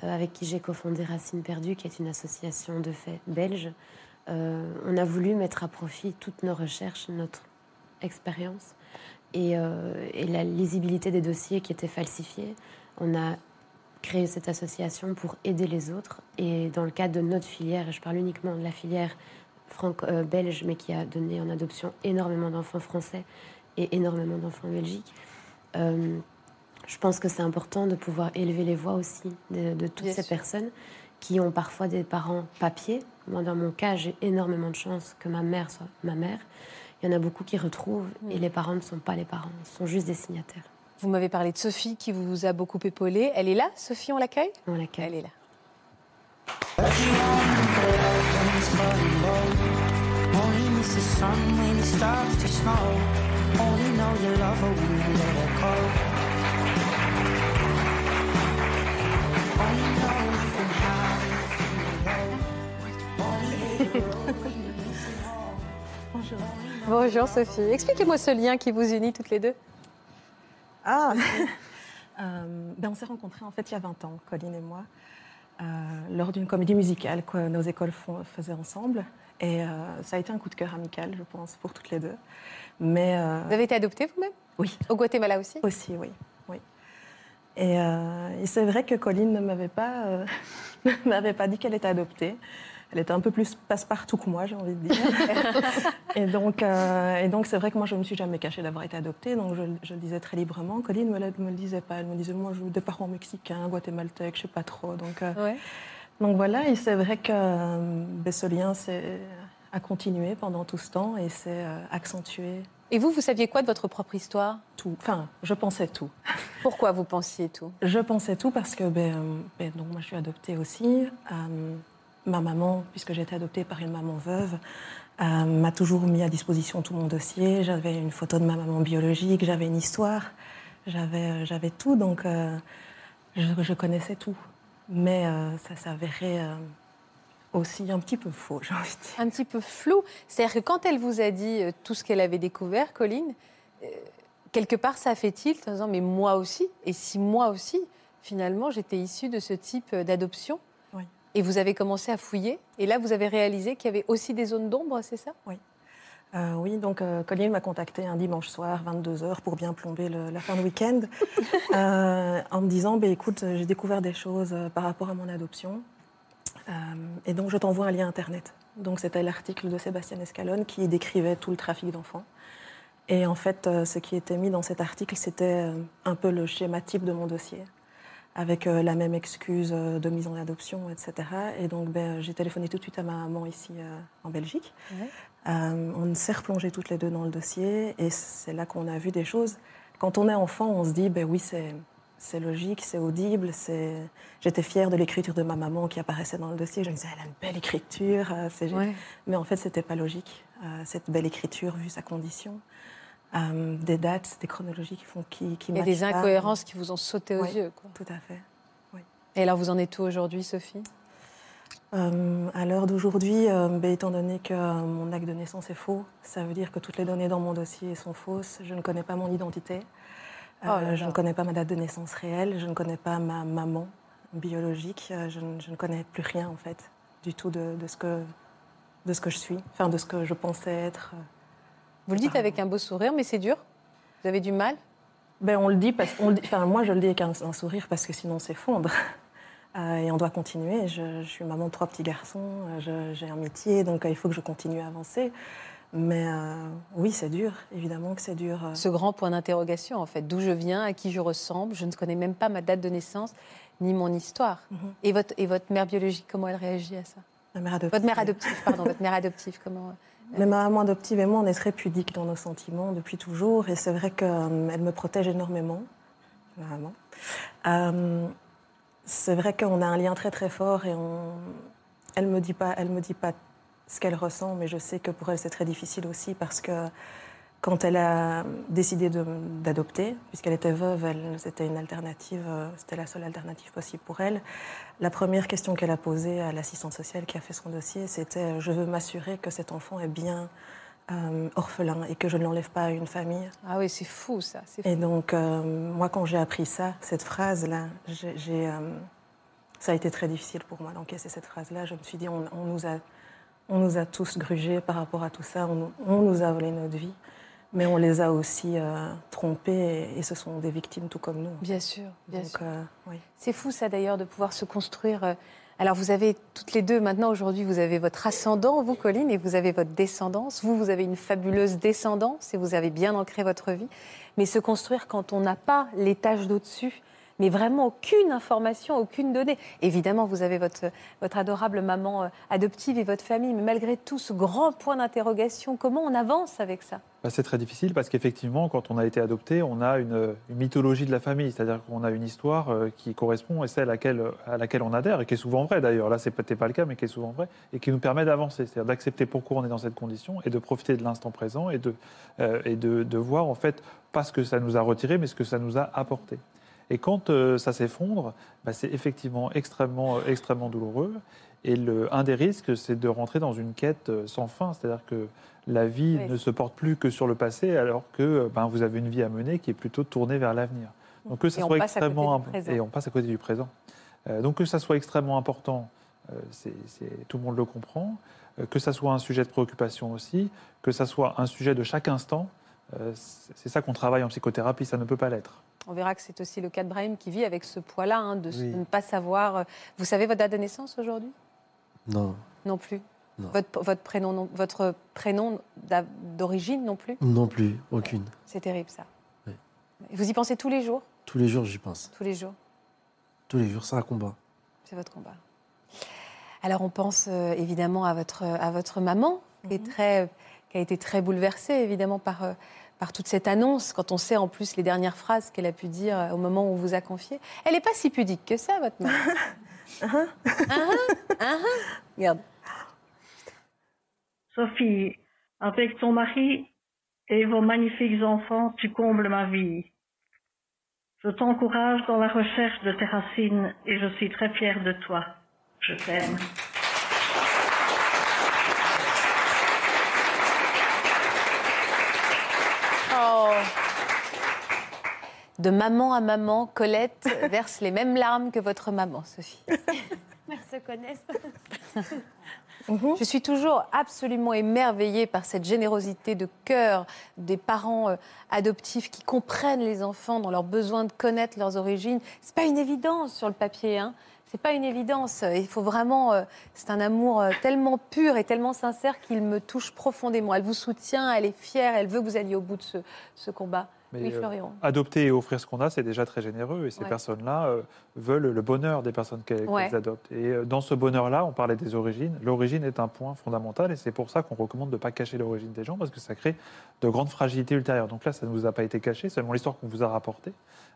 avec qui j'ai cofondé Racine Perdue, qui est une association de faits belge, on a voulu mettre à profit toutes nos recherches, notre expérience et, et la lisibilité des dossiers qui étaient falsifiés. On a créé cette association pour aider les autres. Et dans le cadre de notre filière, et je parle uniquement de la filière franco-belge, euh, mais qui a donné en adoption énormément d'enfants français et énormément d'enfants en Belgique, euh, je pense que c'est important de pouvoir élever les voix aussi de, toutes ces personnes qui ont parfois des parents papiers. Moi, dans mon cas, j'ai énormément de chance que ma mère soit ma mère. Il y en a beaucoup qui retrouvent et mm. les parents ne sont pas les parents, sont juste des signataires. Vous m'avez parlé de Sophie qui vous a beaucoup épaulé. Elle est là, Sophie, on l'accueille? On l'accueille. Elle est là. Bonjour. Sophie. Expliquez-moi ce lien qui vous unit toutes les deux. Ah euh, ben On s'est rencontrés en fait il y a 20 ans, Colline et moi, lors d'une comédie musicale que nos écoles faisaient ensemble. Et euh, ça a été un coup de cœur amical, je pense, pour toutes les deux. Mais, Vous avez été adoptée vous-même? Oui. Au Guatemala aussi? Aussi, oui. oui. Et, et c'est vrai que Colline ne m'avait pas, m'avait pas dit qu'elle était adoptée. Elle était un peu plus passe-partout que moi, j'ai envie de dire. et donc, euh, et donc c'est vrai que moi, je ne me suis jamais cachée d'avoir été adoptée, donc je, le disais très librement. Colline ne me, me, le disait pas. Elle me disait, moi, je des parents mexicains, guatémaltèques, je sais pas trop. Donc, euh, donc voilà, et c'est vrai que euh, ben, ce lien a continué pendant tout ce temps et s'est accentué. Et vous, vous saviez quoi de votre propre histoire? Tout. Enfin, je pensais tout. Pourquoi vous pensiez tout? Je pensais tout parce que ben, ben, donc moi, je suis adoptée aussi ma maman, puisque j'ai été adoptée par une maman veuve, euh, m'a toujours mis à disposition tout mon dossier. J'avais une photo de ma maman biologique, j'avais une histoire, j'avais, euh, tout, donc euh, je, connaissais tout. Mais ça s'avérait aussi un petit peu faux, j'ai envie de dire. Un petit peu flou. C'est-à-dire que quand elle vous a dit tout ce qu'elle avait découvert, Colline, quelque part ça a fait tilt en disant mais moi aussi, et si moi aussi, finalement j'étais issue de ce type d'adoption? Et vous avez commencé à fouiller. Et là, vous avez réalisé qu'il y avait aussi des zones d'ombre, c'est ça? Oui. Euh, oui, donc euh, Colline m'a contacté un dimanche soir, 22h, pour bien plomber la fin de week-end, euh, en me disant bah, écoute, j'ai découvert des choses par rapport à mon adoption. et donc, je t'envoie un lien Internet. Donc, c'était l'article de Sébastien Escalone qui décrivait tout le trafic d'enfants. Et en fait, ce qui était mis dans cet article, c'était un peu le schéma type de mon dossier avec euh, la même excuse euh, de mise en adoption, etc. Et donc, ben, j'ai téléphoné tout de suite à ma maman ici euh, en Belgique. on s'est replongé toutes les deux dans le dossier et c'est là qu'on a vu des choses. Quand on est enfant, on se dit, ben oui, c'est, c'est logique, c'est audible. C'est... J'étais fière de l'écriture de ma maman qui apparaissait dans le dossier. Je me disais, elle a une belle écriture. Mais en fait, c'était pas logique, cette belle écriture, vu sa condition. Euh, des dates, des chronologies qui font qui, qui Et des incohérences qui vous ont sauté aux yeux. Quoi. Tout à fait. Oui. Et alors, vous en êtes où aujourd'hui, Sophie? Euh, À l'heure d'aujourd'hui, euh, ben, étant donné que mon acte de naissance est faux, ça veut dire que toutes les données dans mon dossier sont fausses. Je ne connais pas mon identité. Oh je ne connais pas ma date de naissance réelle. Je ne connais pas ma maman biologique. Je, ne connais plus rien, en fait, du tout de, de, ce que, de ce que je suis, enfin, de ce que je pensais être. Vous le dites avec un beau sourire, mais c'est dur Vous avez du mal ben, on le dit parce on enfin, moi je le dis avec un, sourire parce que sinon on s'effondre. Euh, et on doit continuer. Je, suis maman de trois petits garçons, euh, j'ai un métier, donc euh, il faut que je continue à avancer. Mais oui, c'est dur, évidemment que c'est dur. Ce grand point d'interrogation, en fait, d'où je viens, à qui je ressemble, je ne connais même pas ma date de naissance ni mon histoire. Mhm. et, votre, et votre mère biologique, comment elle réagit à ça? Ma mère adoptive. Votre mère adoptive, pardon, votre mère adoptive, comment mais ma maman adoptive et moi, on est très pudiques dans nos sentiments depuis toujours. Et c'est vrai qu'elle me protège énormément. Maman. Euh, c'est vrai qu'on a un lien très très fort et elle ne me, pas, me dit pas ce qu'elle ressent, mais je sais que pour elle c'est très difficile aussi parce que quand elle a décidé d'adopter, puisqu'elle était veuve, c'était une alternative, euh, c'était la seule alternative possible pour elle. La première question qu'elle a posée à l'assistante sociale qui a fait son dossier, c'était je veux m'assurer que cet enfant est bien euh, orphelin et que je ne l'enlève pas à une famille. Ah oui, c'est fou ça. Fou. Et donc, euh, moi, quand j'ai appris ça, cette phrase-là, j'ai, ça a été très difficile pour moi d'encaisser cette phrase-là. Je me suis dit, on, nous, a, on nous a tous grugés par rapport à tout ça, on, on nous a volé notre vie mais on les a aussi euh, trompés et, ce sont des victimes tout comme nous. Bien sûr, bien sûr. Euh, oui. C'est fou ça d'ailleurs de pouvoir se construire. Euh, alors vous avez toutes les deux maintenant aujourd'hui, vous avez votre ascendant, vous Colline, et vous avez votre descendance. Vous, vous avez une fabuleuse descendance et vous avez bien ancré votre vie. Mais se construire quand on n'a pas l'étage d'au-dessus, mais vraiment aucune information, aucune donnée. Évidemment, vous avez votre, adorable maman adoptive et votre famille, mais malgré tout, ce grand point d'interrogation, comment on avance avec ça? Bah, c'est très difficile parce qu'effectivement, quand on a été adopté, on a une, mythologie de la famille, c'est-à-dire qu'on a une histoire euh, qui correspond à celle à laquelle, on adhère et qui est souvent vraie d'ailleurs. Là, ce n'est peut-être pas le cas, mais qui est souvent vraie et qui nous permet d'avancer, c'est-à-dire d'accepter pourquoi on est dans cette condition et de profiter de l'instant présent et, de, euh, et voir en fait pas ce que ça nous a retiré, mais ce que ça nous a apporté. Et quand euh, ça s'effondre, bah, c'est effectivement extrêmement, extrêmement douloureux. Et le, un des risques, c'est de rentrer dans une quête sans fin, c'est-à-dire que la vie ne se porte plus que sur le passé, alors que ben, vous avez une vie à mener qui est plutôt tournée vers l'avenir. Donc que ça soit extrêmement et on passe à côté du présent. Euh, donc que ça soit extrêmement important, euh, tout le monde le comprend. Euh, que ça soit un sujet de préoccupation aussi, que ça soit un sujet de chaque instant. c'est ça qu'on travaille en psychothérapie, ça ne peut pas l'être. On verra que c'est aussi le cas de Brahim qui vit avec ce poids-là, hein, de ne pas savoir. Vous savez votre date de naissance aujourd'hui? Non. Non plus? Votre, prénom, votre prénom d'origine non plus? Non plus, aucune. C'est terrible ça. Vous y pensez tous les jours? Tous les jours, j'y pense. Tous les jours? Tous les jours, c'est un combat. C'est votre combat. Alors on pense euh, évidemment à votre, à votre maman, qui, est mhm. très, qui a été très bouleversée évidemment par, euh, par toute cette annonce, quand on sait en plus les dernières phrases qu'elle a pu dire euh, au moment où on vous a confié. Elle n'est pas si pudique que ça, votre maman. uh Regarde. Sophie, avec ton mari et vos magnifiques enfants, tu combles ma vie. Je t'encourage dans la recherche de tes racines et je suis très fière de toi. Je t'aime. De maman à maman, Colette verse les mêmes larmes que votre maman, Sophie. Elles se connaissent. Je suis toujours absolument émerveillée par cette générosité de cœur des parents euh, adoptifs qui comprennent les enfants dans leur besoin de connaître leurs origines. C'est pas une évidence sur le papier, hein. C'est pas une évidence. Il faut vraiment. Euh, c'est un amour euh, tellement pur et tellement sincère qu'il me touche profondément. Elle vous soutient, elle est fière, elle veut que vous alliez au bout de ce combat. Mais euh, adopter et offrir ce qu'on a, c'est déjà très généreux. Et ces personnes-là euh, veulent le bonheur des personnes qu'elles adoptent. Et euh, dans ce bonheur-là, on parlait des origines. L'origine est un point fondamental. Et c'est pour ça qu'on recommande de ne pas cacher l'origine des gens, parce que ça crée de grandes fragilités ultérieures. Donc là, ça ne nous a pas été caché. Seulement l'histoire qu'on vous a rapportée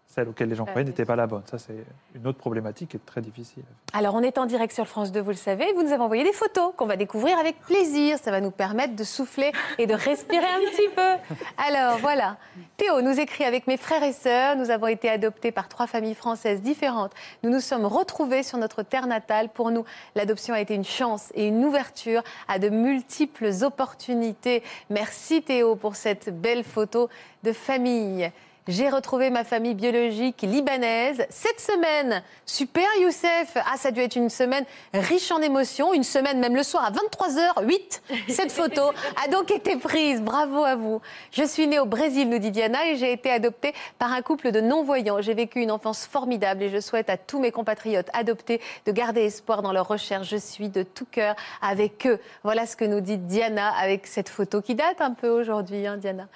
celle auquel les gens croyaient n'était pas la bonne. Ça, c'est une autre problématique qui est très difficile. Alors, on est en direct sur France 2, vous le savez. Vous nous avez envoyé des photos qu'on va découvrir avec plaisir. Ça va nous permettre de souffler et de respirer un petit peu. Alors, voilà. Théo nous écrit avec mes frères et sœurs. Nous avons été adoptés par trois familles françaises différentes. Nous nous sommes retrouvés sur notre terre natale. Pour nous, l'adoption a été une chance et une ouverture à de multiples opportunités. Merci Théo pour cette belle photo de famille. J'ai retrouvé ma famille biologique libanaise cette semaine. Super Youssef Ah, ça a dû être une semaine riche en émotions, une semaine même le soir à 23h08. Cette photo a donc été prise. Bravo à vous. Je suis née au Brésil, nous dit Diana, et j'ai été adoptée par un couple de non-voyants. J'ai vécu une enfance formidable et je souhaite à tous mes compatriotes adoptés de garder espoir dans leur recherche. Je suis de tout cœur avec eux. Voilà ce que nous dit Diana avec cette photo qui date un peu aujourd'hui, hein, Diana.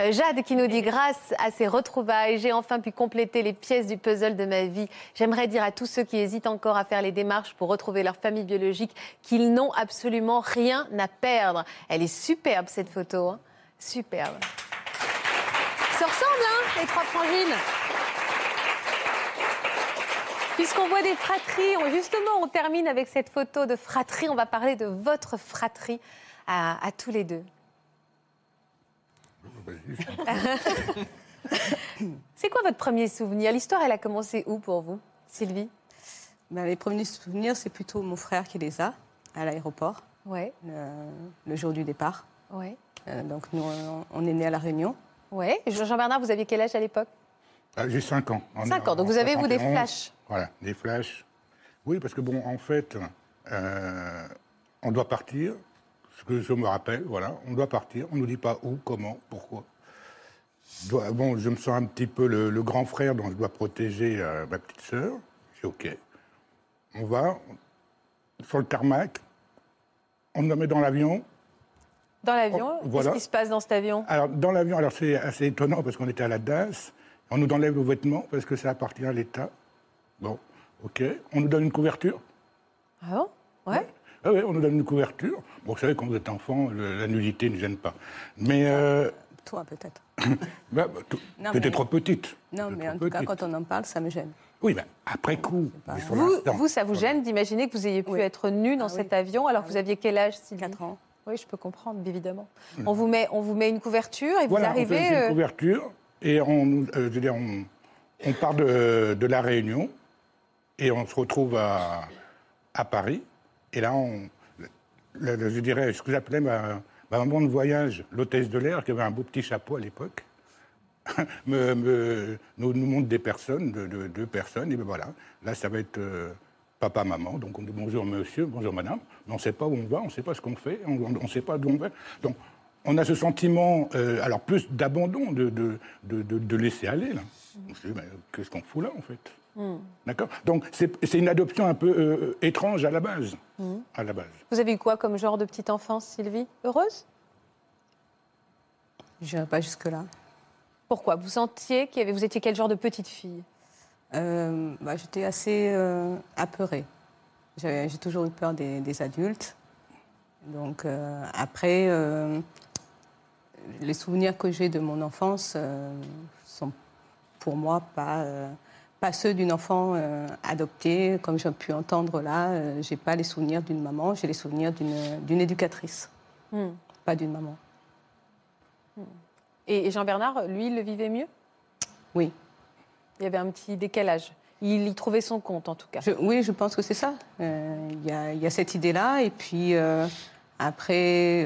Euh, Jade qui nous dit grâce à ces retrouvailles, j'ai enfin pu compléter les pièces du puzzle de ma vie. J'aimerais dire à tous ceux qui hésitent encore à faire les démarches pour retrouver leur famille biologique qu'ils n'ont absolument rien à perdre. Elle est superbe cette photo, hein. superbe. Ça ressemble, hein, les trois frangines. Puisqu'on voit des fratries, justement, on termine avec cette photo de fratrie. On va parler de votre fratrie à tous les deux. C'est quoi votre premier souvenir? L'histoire, elle a commencé où pour vous, Sylvie? Ben, les premiers souvenirs, c'est plutôt mon frère qui les a à l'aéroport, Ouais, le, le jour du départ. ouais. Euh, donc nous, on, est nés à La Réunion. Ouais. Jean-Bernard, vous aviez quel âge à l'époque? Ah, J'ai 5 ans. En- 5 ans. Donc en vous avez, vous, des 71. flashs Voilà, des flashs. Oui, parce que bon, en fait, euh, on doit partir. Ce que je me rappelle, voilà, on doit partir. On ne nous dit pas où, comment, pourquoi. Je dois- bon, je me sens un petit peu le, le grand frère dont je dois protéger euh, ma petite sœur. C'est OK. On va sur le tarmac. On nous met dans l'avion. Dans l'avion Oh, voilà. Qu'est-ce qui se passe dans cet avion? Alors, dans l'avion, alors c'est assez étonnant parce qu'on était à la DAS. On nous enlève nos vêtements parce que ça appartient à l'État. Bon, OK. On nous donne une couverture. Ah bon? Ouais. Ah oui, on nous donne une couverture. Bon, vous savez, quand vous êtes enfant, le- la nudité ne gêne pas. Mais. Euh, Toi, peut-être. bah, bah, trop petite. Non, mais en tout cas, quand on en parle, ça me gêne. Oui, mais après coup. Vous, vous, ça vous gêne d'imaginer que vous ayez pu Oui. être nu dans Ah cet oui. avion alors que Ah vous oui. aviez quel âge, Sylvie? 4 ans. Oui, je peux comprendre, évidemment. On, vous met, on vous met une couverture et Voilà, vous on arrivez. fait une euh, couverture et on, euh, je veux dire, on, on part de, de la Réunion et on se retrouve à, à Paris. Et là, on, je dirais ce que j'appelais ma, ma maman de voyage, l'hôtesse de l'air, qui avait un beau petit chapeau à l'époque, nous, montre des personnes, de- de- deux personnes, et ben voilà, là, ça va être euh, papa, maman, donc on dit bonjour monsieur, bonjour madame, mais on ne sait pas où on va, on ne sait pas ce qu'on fait, on ne sait pas d'où on va. Donc, on a ce sentiment, euh, alors plus d'abandon, de, laisser aller. On se dit, mais qu'est-ce qu'on fout là, en fait? D'accord Donc, c'est c'est une adoption un peu euh, étrange à la base. À la base. Vous avez eu quoi comme genre de petite enfance, Sylvie? Heureuse? Je n'irai pas jusque-là. Pourquoi? Vous sentiez qu'il y avait, vous étiez quel genre de petite fille? Euh, bah, J'étais assez euh, apeurée. J'ai toujours eu peur des, des adultes. Donc euh, après, euh, les souvenirs que j'ai de mon enfance euh, sont pour moi pas, euh, pas ceux d'une enfant euh, adoptée. Comme j'ai pu entendre là, euh, j'ai pas les souvenirs d'une maman, j'ai les souvenirs d'une éducatrice, Hmm. pas d'une maman. Et, et Jean-Bernard, lui, il le vivait mieux? Oui. Il y avait un petit décalage. Il y trouvait son compte, en tout cas. Je- oui, je pense que c'est ça. Euh, Il y, y a cette idée-là. Et puis euh, après,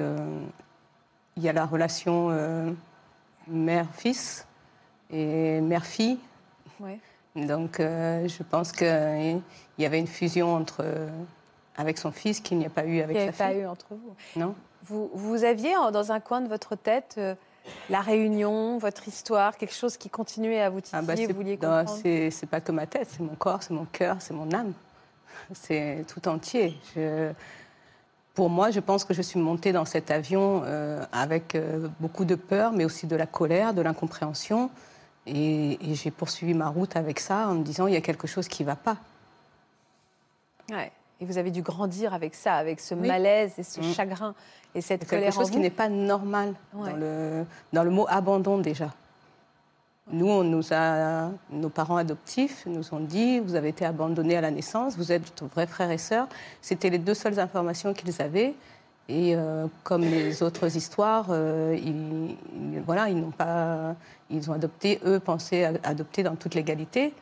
il y a la relation mère-fils et mère-fille. Ouais. Donc euh, je pense qu'il y avait une fusion entre, euh, avec son fils qu'il n'y a pas eu Il avec n'y avait sa pas fille. eu entre vous. Non Vous, vous aviez dans un coin de votre tête euh, la réunion, votre histoire, quelque chose qui continuait à vous titiller, Ah bah, vous vouliez non, comprendre c'est c'est pas que ma tête, c'est mon corps, c'est mon cœur, c'est mon âme. C'est tout entier. Je- pour moi, je pense que je suis montée dans cet avion euh, avec euh, beaucoup de peur, mais aussi de la colère, de l'incompréhension. Et, et j'ai poursuivi ma route avec ça en me disant il y a quelque chose qui ne va pas. Ouais. Et vous avez dû grandir avec ça, avec ce Oui. malaise et ce Mm. chagrin et cette quelque colère en chose qui n'est pas normal Ouais. dans, le, dans le mot abandon déjà. Nous, on nous a, nos parents adoptifs nous ont dit vous avez été abandonnés à la naissance, vous êtes vrais frères et sœurs. C'était les deux seules informations qu'ils avaient. Et euh, comme les autres histoires, euh, ils, ils- voilà, ils n'ont pas, ils ont adopté, eux pensaient à- adopter dans toute légalité.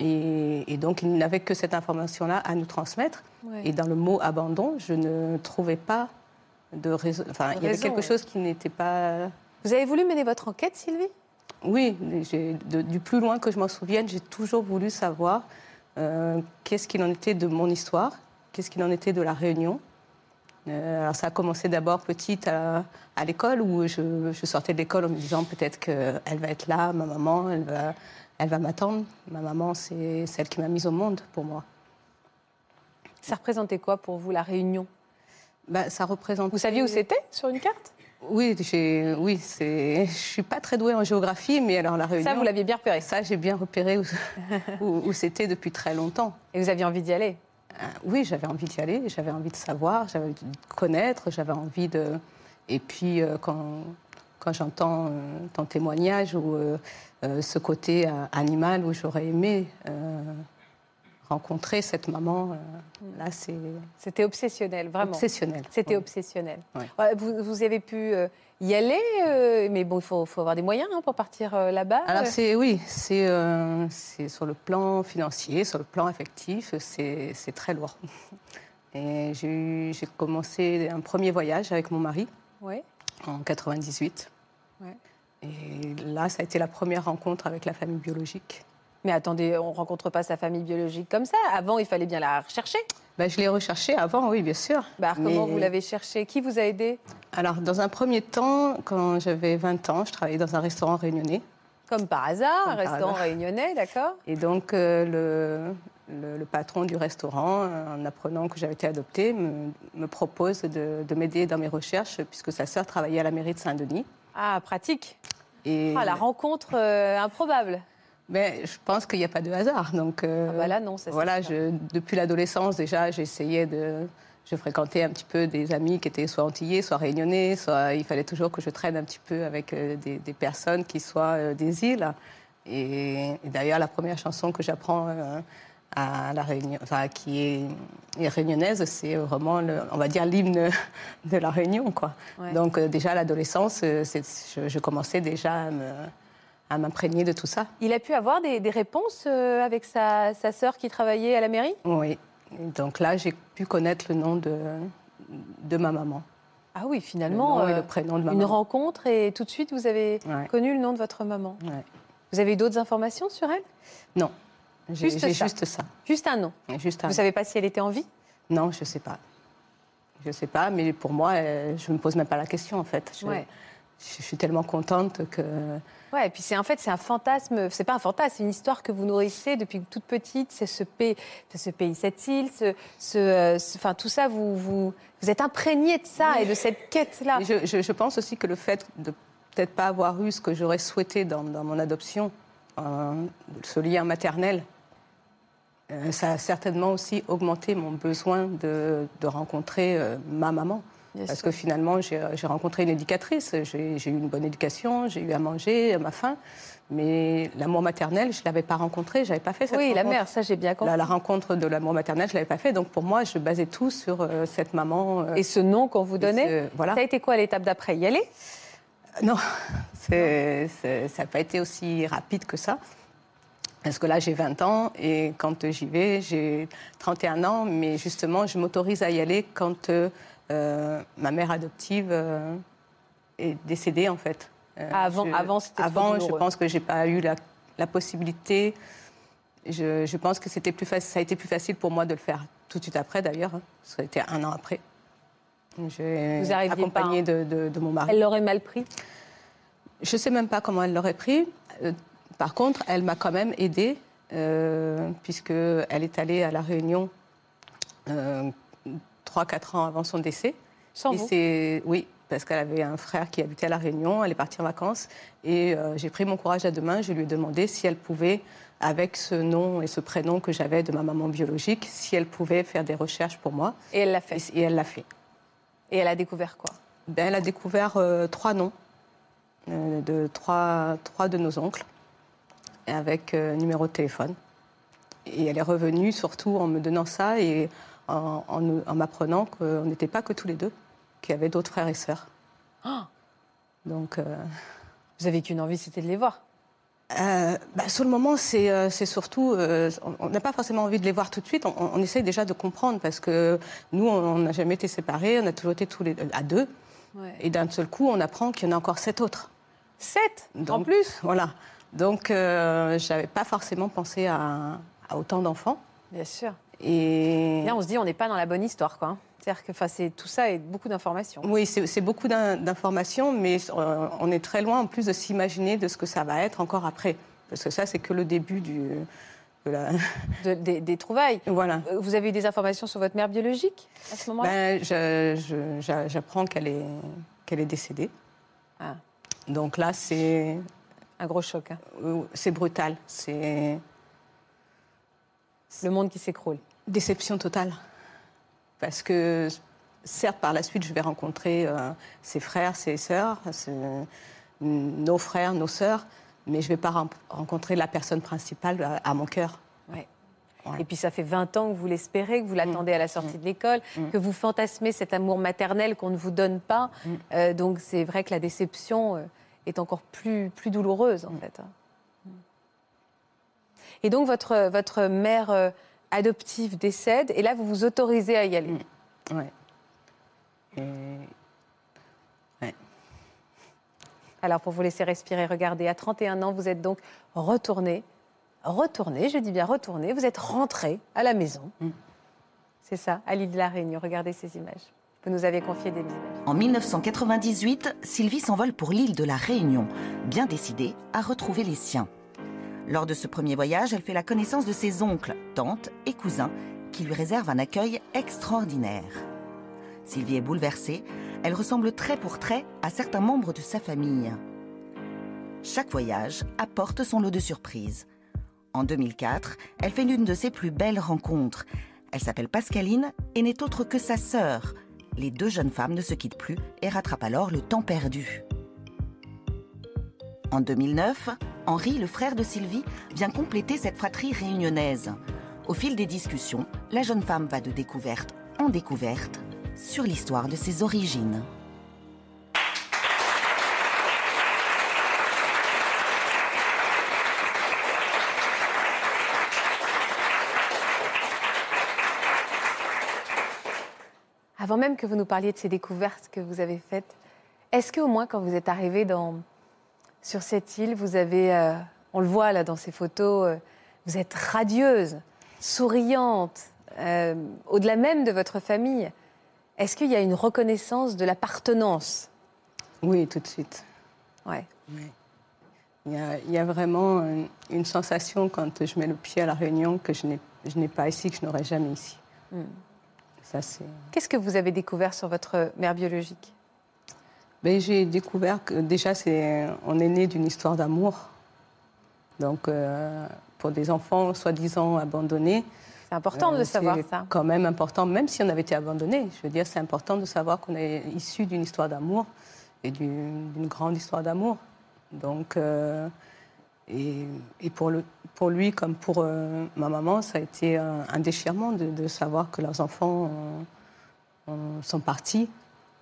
Et, et donc, ils n'avaient que cette information-là à nous transmettre. Ouais. Et dans le mot abandon, je ne trouvais pas de raison. Enfin, il y avait quelque ouais. chose qui n'était pas. Vous avez voulu mener votre enquête, Sylvie? Oui, de- du plus loin que je m'en souvienne, j'ai toujours voulu savoir euh, qu'est-ce qu'il en était de mon histoire, qu'est-ce qu'il en était de la Réunion. Euh, alors ça a commencé d'abord petite à, à l'école où je, je sortais de l'école en me disant peut-être qu'elle va être là, ma maman, elle va, elle va m'attendre. Ma maman, c'est celle qui m'a mise au monde pour moi. Ça représentait quoi pour vous, la Réunion? Bah, ça représente. Vous saviez où c'était? Sur une carte? Oui, j'ai, oui, c'est. Je suis pas très douée en géographie, mais alors la Réunion. Ça, vous l'aviez bien repéré. Ça, j'ai bien repéré où, où- où c'était depuis très longtemps. Et vous aviez envie d'y aller? Oui, j'avais envie d'y aller, j'avais envie de savoir, j'avais envie de connaître, j'avais envie de. Et puis euh, quand, quand j'entends euh, ton témoignage ou euh, euh, ce côté euh, animal où j'aurais aimé euh, rencontrer cette maman, euh, là, c'est C'était obsessionnel, vraiment. obsessionnel. C'était Oui. obsessionnel. Vous, vous avez pu euh, y aller, euh, mais bon, il faut, faut avoir des moyens hein, pour partir euh, là-bas. Alors c'est oui, c'est euh, c'est sur le plan financier, sur le plan affectif, c'est c'est très lourd. Et j'ai commencé un premier voyage avec mon mari ouais. en 98. Ouais. Et là, ça a été la première rencontre avec la famille biologique. Mais attendez, on rencontre pas sa famille biologique comme ça. Avant, il fallait bien la rechercher. Ben, je l'ai recherché avant, oui, bien sûr. Alors, Comment vous l'avez cherché Qui vous a aidé? Alors, dans un premier temps, quand j'avais 20 ans, je travaillais dans un restaurant réunionnais. Comme par hasard, Comme par restaurant hasard. réunionnais, d'accord Et donc, euh, le, le- le patron du restaurant, en apprenant que j'avais été adoptée, me, me propose de, de m'aider dans mes recherches, puisque sa sœur travaillait à la mairie de Saint-Denis. Ah, pratique. Et Ah, la rencontre euh, improbable. Mais je pense qu'il n'y a pas de hasard. Donc, euh, Ah bah là, non, ça, voilà, je, depuis l'adolescence, déjà, j'essayais de. Je fréquentais un petit peu des amis qui étaient soit antillais, soit réunionnais, soit il fallait toujours que je traîne un petit peu avec euh, des, des personnes qui soient euh, des îles. Et, et d'ailleurs, la première chanson que j'apprends euh, à la Réunion, enfin, qui est, est réunionnaise, c'est vraiment, le- on va dire, l'hymne de la Réunion, quoi. Ouais. Donc déjà à l'adolescence, je, je commençais déjà à me- à m'imprégner de tout ça. Il a pu avoir des, des réponses euh, avec sa, sa sœur qui travaillait à la mairie? Oui. Donc là, j'ai pu connaître le nom de, de ma maman. Ah oui, finalement, le nom et euh, le prénom de ma une maman. rencontre et tout de suite, vous avez Ouais. connu le nom de votre maman. Ouais. Vous avez eu d'autres informations sur elle? Non, j'ai Juste ça. juste ça. Juste un nom. Juste un Vous savez pas si elle était en vie? Non, je ne sais pas. Je ne sais pas, mais pour moi, euh, je ne me pose même pas la question, en fait. Je, Ouais. Je suis tellement contente que... Ouais, et puis c'est en fait c'est un fantasme, c'est pas un fantasme, c'est une histoire que vous nourrissez depuis toute petite. C'est ce pays, c'est ce pays, cette île, ce, ce, euh, ce- enfin tout ça, vous vous vous êtes imprégné de ça et de cette quête là. Je, je- je pense aussi que le fait de peut-être pas avoir eu ce que j'aurais souhaité dans, dans mon adoption, euh, ce lien maternel, euh, ça a certainement aussi augmenté mon besoin de, de rencontrer euh, ma maman. Bien Parce sûr. que finalement, j'ai j'ai rencontré une éducatrice, j'ai eu une bonne éducation, j'ai eu à manger, à ma faim. Mais l'amour maternel, je ne l'avais pas rencontré, je n'avais pas fait cette Oui, la mère, ça j'ai bien compris. La, la rencontre de l'amour maternel, je ne l'avais pas fait. Donc pour moi, je basais tout sur euh, cette maman. euh, Et ce nom qu'on vous donnait, ce- voilà. ça a été quoi l'étape d'après Y aller? Non, ça n'a pas été aussi rapide que ça. Parce que là, j'ai 20 ans et quand j'y vais, j'ai 31 ans, mais justement, je m'autorise à y aller quand euh, euh, ma mère adoptive euh, est décédée, en fait. Euh, Ah, avant- je- avant, Avant, je pense que j'ai pas eu la, la possibilité. Je, je pense que c'était plus ça a été plus facile pour moi de le faire tout de suite après, d'ailleurs. hein. Ça a été un an après. J'ai Vous arriviez accompagné pas, de, de- de mon mari. Elle l'aurait mal pris? Je ne sais même pas comment elle l'aurait pris. Euh, par contre, elle m'a quand même aidée, euh, puisqu'elle est allée à La Réunion euh, 3-4 ans avant son décès. Sans Et c'est- Oui, parce qu'elle avait un frère qui habitait à La Réunion, elle est partie en vacances. Et euh, j'ai pris mon courage à deux mains, je lui ai demandé si elle pouvait, avec ce nom et ce prénom que j'avais de ma maman biologique, si elle pouvait faire des recherches pour moi. Et elle l'a fait. Et, et elle l'a fait. Et elle a découvert quoi? Ben, elle a découvert euh, trois noms euh, de trois, trois de nos oncles, avec numéro de téléphone. Et elle est revenue surtout en me donnant ça et en, en nous- en m'apprenant qu'on n'était pas que tous les deux, qu'il y avait d'autres frères et sœurs. Donc, euh, Vous avez qu'une envie, c'était de les voir. euh, bah, sur le moment, c'est euh, surtout. on- n'a pas forcément envie de les voir tout de suite. On, on essaye déjà de comprendre parce que nous, on n'a jamais été séparés. On a toujours été tous les, à deux. Et d'un seul coup, on apprend qu'il y en a encore sept autres. Sept En plus? Voilà. Donc, euh, je n'avais pas forcément pensé à, à autant d'enfants. Bien sûr. Et Là, on se dit, on n'est pas dans la bonne histoire, quoi. hein. C'est-à-dire que enfin, c'est tout ça et beaucoup d'informations. oui, c'est beaucoup d'in- d'informations, mais euh, on est très loin en plus de s'imaginer de ce que ça va être encore après. Parce que ça, c'est que le début du, de la... De- des, des trouvailles. Voilà. Euh, Vous avez eu des informations sur votre mère biologique à ce moment-là? Ben, J'apprends qu'elle est, qu'elle est décédée. Ah. Donc là, c'est Un gros choc. hein. euh, c'est brutal. C'est Le monde qui s'écroule. Déception totale. Parce que, certes, par la suite, je vais rencontrer euh, ses frères, ses sœurs, ses- nos frères, nos sœurs, mais je ne vais pas ren- rencontrer la personne principale à, à mon cœur. Ouais. Et puis ça fait 20 ans que vous l'espérez, que vous l'attendez à la sortie de l'école, que vous fantasmez cet amour maternel qu'on ne vous donne pas. Euh, donc c'est vrai que la déception euh, est encore plus, plus douloureuse en fait. hein. Et donc votre, votre mère adoptive décède et là vous vous autorisez à y aller. Ouais. Et Alors, pour vous laisser respirer, regardez, à 31 ans, vous êtes donc retourné, retourné, je dis bien retourné, vous êtes rentré à la maison. C'est ça, à l'île de la Réunion. Regardez ces images. Vous nous avez confié des images. En 1998, Sylvie s'envole pour l'île de la Réunion, bien décidée à retrouver les siens. Lors de ce premier voyage, elle fait la connaissance de ses oncles, tantes et cousins qui lui réservent un accueil extraordinaire. Sylvie est bouleversée, elle ressemble trait pour trait à certains membres de sa famille. Chaque voyage apporte son lot de surprises. En 2004, elle fait l'une de ses plus belles rencontres. Elle s'appelle Pascaline et n'est autre que sa sœur. Les deux jeunes femmes ne se quittent plus et rattrapent alors le temps perdu. En 2009, Henri, le frère de Sylvie, vient compléter cette fratrie réunionnaise. Au fil des discussions, la jeune femme va de découverte en découverte sur l'histoire de ses origines. Avant même que vous nous parliez de ces découvertes que vous avez faites, est-ce qu'au moins quand vous êtes arrivé dans, sur cette île, vous avez, euh, on le voit là dans ces photos, euh, vous êtes radieuse, souriante, euh, au-delà même de votre famille. Est-ce qu'il y a une reconnaissance de l'appartenance? Oui, tout de suite. Ouais. Oui. Il y, a, il y a vraiment une, une sensation quand je mets le pied à La Réunion que je n'ai je n'ai pas ici, que je n'aurai jamais ici. Hmm. Ça, c'est... Qu'est-ce que vous avez découvert sur votre mère biologique? Ben, j'ai découvert que déjà, c'est, on est né d'une histoire d'amour. Donc, euh, pour des enfants soi-disant abandonnés. C'est important de le savoir, c'est ça. quand même important, même si on avait été abandonné. Je veux dire, c'est important de savoir qu'on est issu d'une histoire d'amour et d'une, grande histoire d'amour. Donc, euh, et, et pour, le, pour lui, comme pour euh, ma maman, ça a été un, un déchirement de, de savoir que leurs enfants euh, euh, sont partis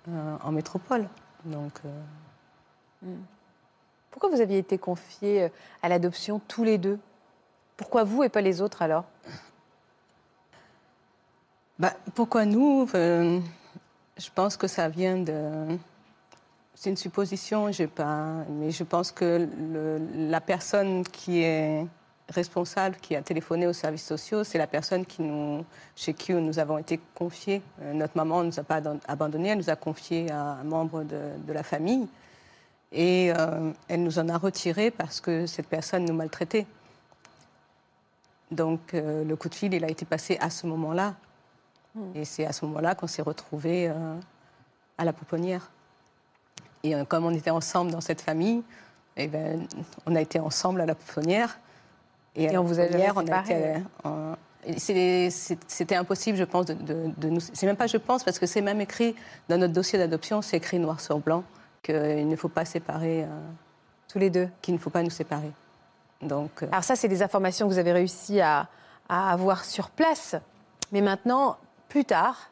euh, en métropole. Donc, euh, Pourquoi vous aviez été confiés euh, à l'adoption tous les deux? Pourquoi vous et pas les autres alors? Bah, pourquoi nous? Euh, Je pense que ça vient de. C'est une supposition, j'ai pas. Mais je pense que le- la personne qui est responsable, qui a téléphoné aux services sociaux, c'est la personne qui nous, chez qui nous avons été confiés. Euh, notre maman ne nous a pas abandonnés, elle nous a confiés à un membre de, de la famille. Et euh, elle nous en a retirés parce que cette personne nous maltraitait. Donc euh, le coup de fil, il a été passé à ce moment-là. Et c'est à ce moment-là qu'on s'est retrouvés à la pouponnière. Et comme on était ensemble dans cette famille, eh ben, on a été ensemble à la pouponnière. Et on vous a pouponnière, on c'est- C'était impossible, je pense, de, de- de nous. C'est même pas je pense, parce que c'est même écrit dans notre dossier d'adoption, c'est écrit noir sur blanc qu'il ne faut pas séparer. euh, Tous les deux Qu'il ne faut pas nous séparer. Donc. euh, Alors ça, c'est des informations que vous avez réussi à, à avoir sur place. Mais maintenant, plus tard,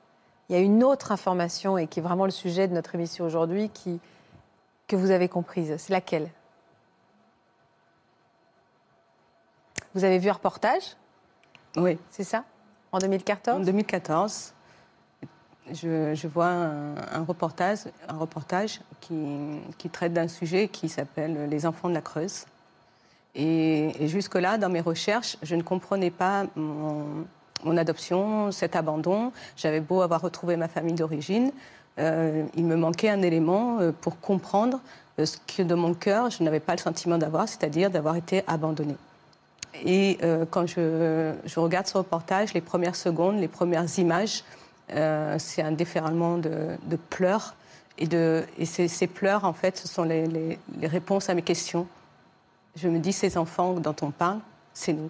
il y a une autre information et qui est vraiment le sujet de notre émission aujourd'hui qui, que vous avez comprise. C'est laquelle? Vous avez vu un reportage? Oui. C'est ça? En 2014 En 2014, je, je vois un, un reportage, un reportage qui, qui traite d'un sujet qui s'appelle Les enfants de la Creuse. Et, et jusque-là, dans mes recherches, je ne comprenais pas mon, mon adoption, cet abandon. J'avais beau avoir retrouvé ma famille d'origine, euh, il me manquait un élément euh, pour comprendre euh, ce que de mon cœur, je n'avais pas le sentiment d'avoir, c'est-à-dire d'avoir été abandonnée. Et euh, quand je, regarde ce reportage, les premières secondes, les premières images, euh, c'est un déferlement de, pleurs. Et, ces, pleurs, en fait, ce sont les, réponses à mes questions. Je me dis, ces enfants dont on parle, c'est nous.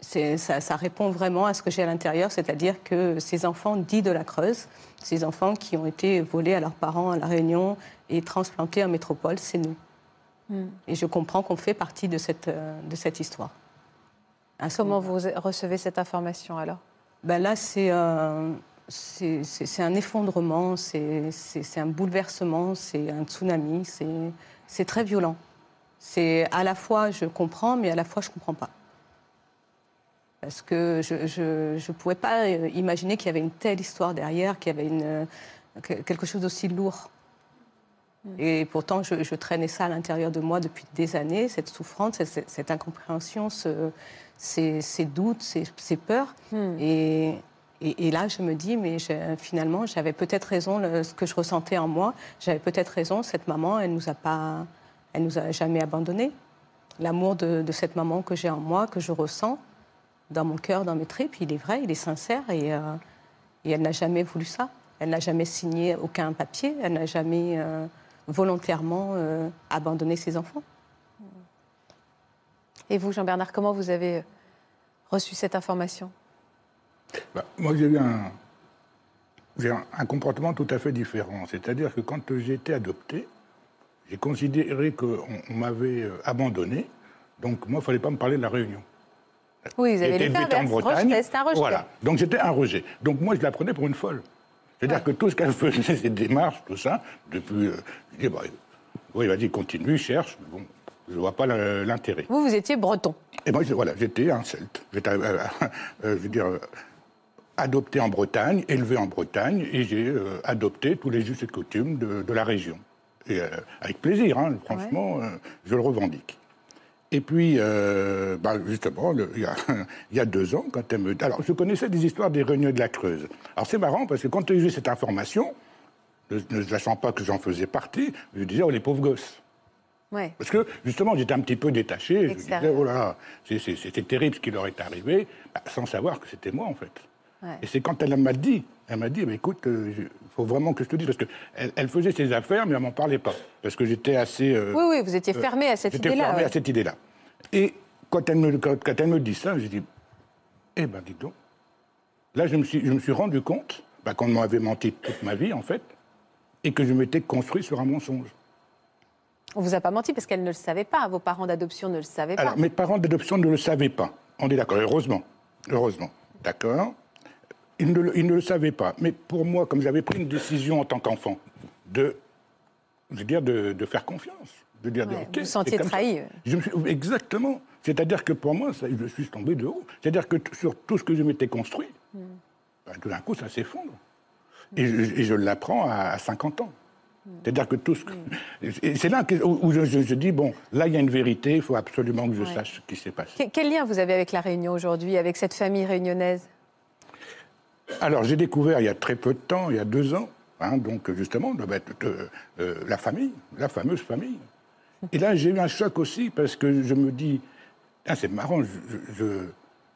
Ça répond vraiment à ce que j'ai à l'intérieur, c'est-à-dire que ces enfants dits de la Creuse, ces enfants qui ont été volés à leurs parents à La Réunion et transplantés en métropole, c'est nous. Et je comprends qu'on fait partie de cette, euh, de cette histoire. À ce Comment vous recevez cette information alors? Ben là, c'est euh, un effondrement, c'est un bouleversement, c'est un tsunami, c'est c'est très violent. C'est à la fois je comprends, mais à la fois je comprends pas. Parce que je ne pouvais pas euh, imaginer qu'il y avait une telle histoire derrière, qu'il y avait une, euh, que- quelque chose d'aussi lourd. Et pourtant, je, je traînais ça à l'intérieur de moi depuis des années, cette souffrance, cette, cette incompréhension, ce- ces, ces doutes, ces, ces peurs. Et, et, et là, je me dis, mais je- finalement, j'avais peut-être raison, le- ce que je ressentais en moi, j'avais peut-être raison, cette maman, elle nous a pas, elle nous a jamais abandonnés. L'amour de, de cette maman que j'ai en moi, que je ressens dans mon cœur, dans mes tripes, il est vrai, il est sincère et, euh, et elle n'a jamais voulu ça. Elle n'a jamais signé aucun papier, elle n'a jamais euh, volontairement euh, abandonné ses enfants. Et vous, Jean-Bernard, comment vous avez reçu cette information? Bah, moi, j'ai eu un, j'ai un, un comportement tout à fait différent. C'est-à-dire que quand j'ai été adopté, j'ai considéré qu'on on, m'avait euh, abandonné. Donc, moi, il ne fallait pas me parler de la Réunion. Oui, vous avez les en Bretagne. rejeté, un rejet. Voilà. Donc, j'étais un rejet. Donc, moi, je la prenais pour une folle. C'est-à-dire que tout ce qu'elle faisait, ces démarches, tout ça, depuis. euh, bah, oui, vas-y, continue, cherche. Bon, je ne vois pas l'intérêt. Vous, vous étiez breton. Et moi, voilà, j'étais un celte. J'étais, euh, euh, je veux dire, adopté en Bretagne, élevé en Bretagne, et j'ai adopté tous les us et coutumes de, de la région. Et avec plaisir, hein, franchement, je le revendique. Et puis, euh, bah, justement, il y, a, il y a deux ans, quand elle me... Alors, je connaissais des histoires des réunions de la Creuse. Alors, c'est marrant, parce que quand j'ai eu cette information, ne, ne sachant pas que j'en faisais partie, je disais, oh, les pauvres gosses. Ouais. Parce que, justement, j'étais un petit peu détaché. Je me disais, oh là là, c'était terrible ce qui leur est arrivé, bah, sans savoir que c'était moi, en fait. Ouais. Et c'est quand elle m'a dit, elle m'a dit, bah, écoute, il faut vraiment que je te dise, parce qu'elle elle faisait ses affaires, mais elle m'en parlait pas. Parce que j'étais assez... euh, Oui, oui, vous étiez fermé à cette J'étais idée-là. fermé ouais. à cette idée-là. Et quand elle, me, quand, quand elle me dit ça, j'ai dit, eh ben, dis donc. Là, je me suis, je me suis rendu compte bah, qu'on m'avait menti toute ma vie, en fait, et que je m'étais construit sur un mensonge. On vous a pas menti parce qu'elle ne le savait pas. Vos parents d'adoption ne le savaient pas. Alors, mes parents d'adoption ne le savaient pas. On est d'accord, heureusement. Heureusement. D'accord ils ne, le- ils ne le savaient pas. Mais pour moi, comme j'avais pris une décision en tant qu'enfant, de, je veux dire, de, de faire confiance. De dire, de, Ouais, ok, vous vous c'est sentiez trahi. Je me suis- exactement. C'est-à-dire que pour moi, ça, je suis tombé de haut. C'est-à-dire que sur tout ce que je m'étais construit, Hmm. ben, tout d'un coup, ça s'effondre. Et je, l'apprends à, à 50 ans. Hmm. C'est-à-dire que tout ce que... Et c'est là où, où je, je- je dis, bon, là, il y a une vérité, il faut absolument que je Ouais. sache ce qui s'est passé. Que- Quel lien vous avez avec la Réunion aujourd'hui, avec cette famille réunionnaise? Alors, j'ai découvert il y a très peu de temps, il y a deux ans, hein, donc justement, de- euh, la famille, la fameuse famille. Et là, j'ai eu un choc aussi parce que je me dis, ah, c'est marrant, je, je-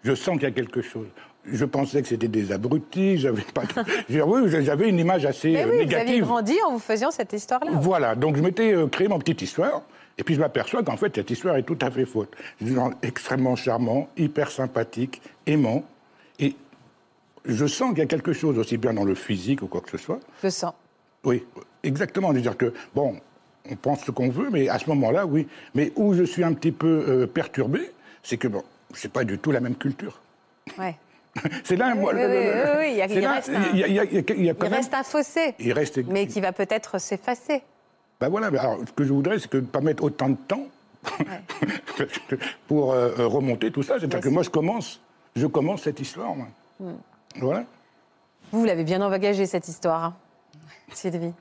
je sens qu'il y a quelque chose. Je pensais que c'était des abrutis, j'avais pas. oui, j'avais une image assez Mais euh, oui, vous négative. grandi en vous faisant cette histoire-là. Voilà, donc je m'étais euh, créé mon petite histoire, et puis je m'aperçois qu'en fait, cette histoire est tout à fait faute. Des gens extrêmement charmant, hyper sympathique, aimant, et je sens qu'il y a quelque chose aussi bien dans le physique ou quoi que ce soit. Je sens. Oui, exactement. C'est-à-dire que, bon, on pense ce qu'on veut, mais à ce moment-là, oui. Mais où je suis un petit peu euh, perturbé, c'est que, bon, c'est pas du tout la même culture. Ouais. C'est là, moi, oui, le- oui, le- oui, il là, reste un- il y a- il y a- il y a- il y a quand Il même- reste un fossé, il reste mais qui va peut-être s'effacer. Ben voilà, alors ce que je voudrais, c'est que ne pas mettre autant de temps pour euh, euh, remonter tout ça. C'est-à-dire que moi, je commence, je commence cette histoire. moi. Hmm. Voilà. Vous, vous l'avez bien engagée, cette histoire, hein, Sylvie.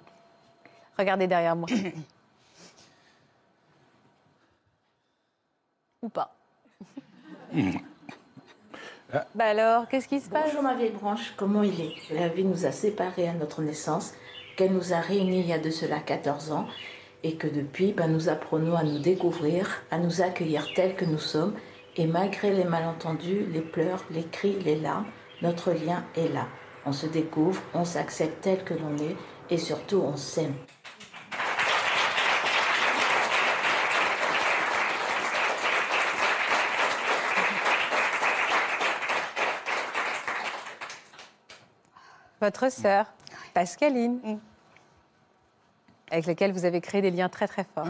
Regardez derrière moi. Ou pas. Bah alors, qu'est-ce qui se passe? Bonjour ma vieille branche, comment il est? La vie nous a séparés à notre naissance, qu'elle nous a réunis il y a de cela 14 ans, et que depuis, ben, nous apprenons à nous découvrir, à nous accueillir tels que nous sommes, et malgré les malentendus, les pleurs, les cris, les larmes, notre lien est là. On se découvre, on s'accepte tel que l'on est, et surtout on s'aime. Votre sœur, Pascaline, avec laquelle vous avez créé des liens très très forts.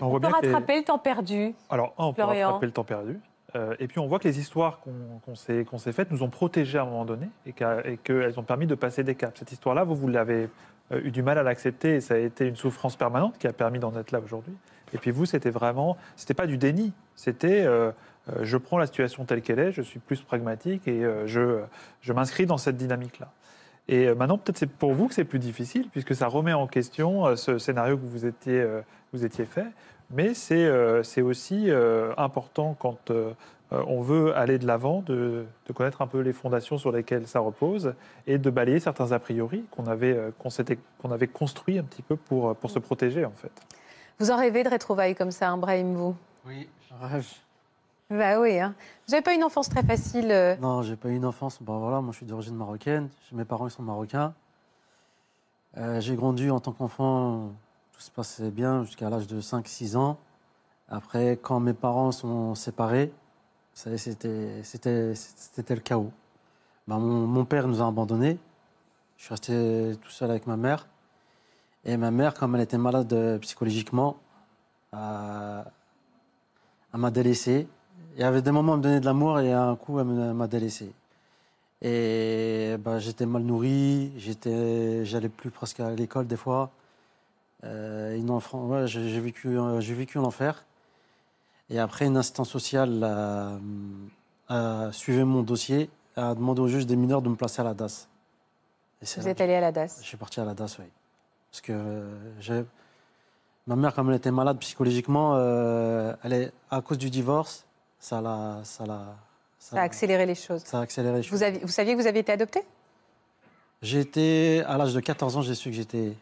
On On peut les- rattraper le temps perdu. Alors, un, on peut rattraper le temps perdu. Euh, et puis, on voit que les histoires qu'on s'est faites nous ont protégés à un moment donné et qu'elles ont permis de passer des caps. Cette histoire-là, vous, vous l'avez euh, eu du mal à l'accepter et ça a été une souffrance permanente qui a permis d'en être là aujourd'hui. Et puis, vous, c'était vraiment, c'était pas du déni, c'était euh, je prends la situation telle qu'elle est, je suis plus pragmatique et je, m'inscris dans cette dynamique-là. Et maintenant, peut-être c'est pour vous que c'est plus difficile, puisque ça remet en question ce scénario que vous étiez fait. Mais c'est euh, c'est aussi euh, important quand euh, on veut aller de l'avant, de, de connaître un peu les fondations sur lesquelles ça repose et de balayer certains a priori qu'on avait, euh, qu'on s'était- qu'on avait construits un petit peu pour, pour se protéger, en fait. Vous en rêvez de retrouvailles comme ça, hein, Brahim, vous? Oui, je rêve. Bah oui. Hein. Vous n'avez pas une enfance très facile. euh, Non, j'ai pas eu une enfance. Bon, voilà, moi, je suis d'origine marocaine. Mes parents, ils sont marocains. Euh, j'ai grandi en tant qu'enfant. Tout se passait bien jusqu'à l'âge de 5-6 ans. Après, quand mes parents sont séparés, c'était le chaos. Ben, mon, père nous a abandonnés. Je suis resté tout seul avec ma mère. Et ma mère, comme elle était malade euh, psychologiquement, a- elle m'a délaissé. Il y avait des moments où elle me donnait de l'amour et un coup, elle m'a délaissé. Et bah, j'étais mal nourri, j'allais plus presque à l'école des fois. Euh, une enfant, ouais, j'ai, vécu, euh, j'ai vécu l'enfer. Et après, une assistante sociale a, a suivi mon dossier, a demandé au juge des mineurs de me placer à la DAS. Et Vous êtes allé à la DAS. je suis parti à la DAS, oui. Parce que euh, j'ai- ma mère, comme elle était malade psychologiquement, euh, elle est, à cause du divorce, ça l'a. Ça, l'a- Ça a accéléré les choses. ça a accéléré les choses. Vous saviez que vous aviez été adopté J'ai été, à l'âge de 14 ans, j'ai su que j'étais.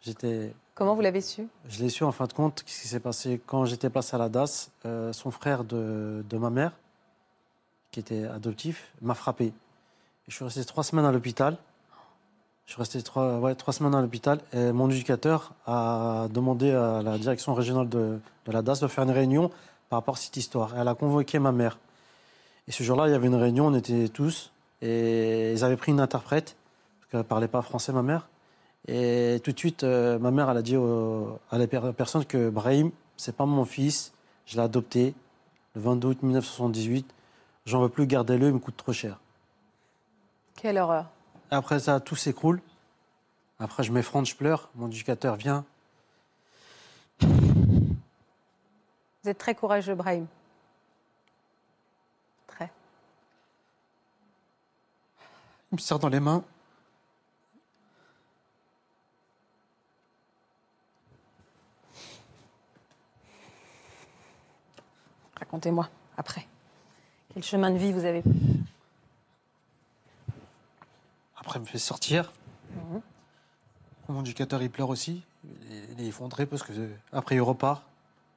j'étais Comment vous l'avez su? Je l'ai su en fin de compte. Qu'est-ce qui s'est passé? Quand j'étais placé à la DAS, euh, son frère de, ma mère, qui était adoptif, m'a frappé. Je suis resté trois semaines à l'hôpital. Je suis resté trois, ouais, trois semaines à l'hôpital. Mon éducateur a demandé à la direction régionale de, de la DAS de faire une réunion par rapport à cette histoire. Elle a convoqué ma mère. Et ce jour-là, il y avait une réunion, on était tous. Et ils avaient pris une interprète, parce qu'elle ne parlait pas français, ma mère. Et tout de suite, euh, ma mère, elle a dit au- à la per- personne que Brahim, c'est pas mon fils, je l'ai adopté le 22 août 1978. J'en veux plus, gardez-le, il me coûte trop cher. Quelle horreur. Après ça, tout s'écroule. Après, je m'effronte, je pleure. Mon éducateur vient. Vous êtes très courageux, Brahim. Très. Il me serre dans les mains. Racontez-moi, après. Quel chemin de vie vous avez pris Après, il me fait sortir. Mon éducateur, il pleure aussi. Il est effondré parce que après, il repart.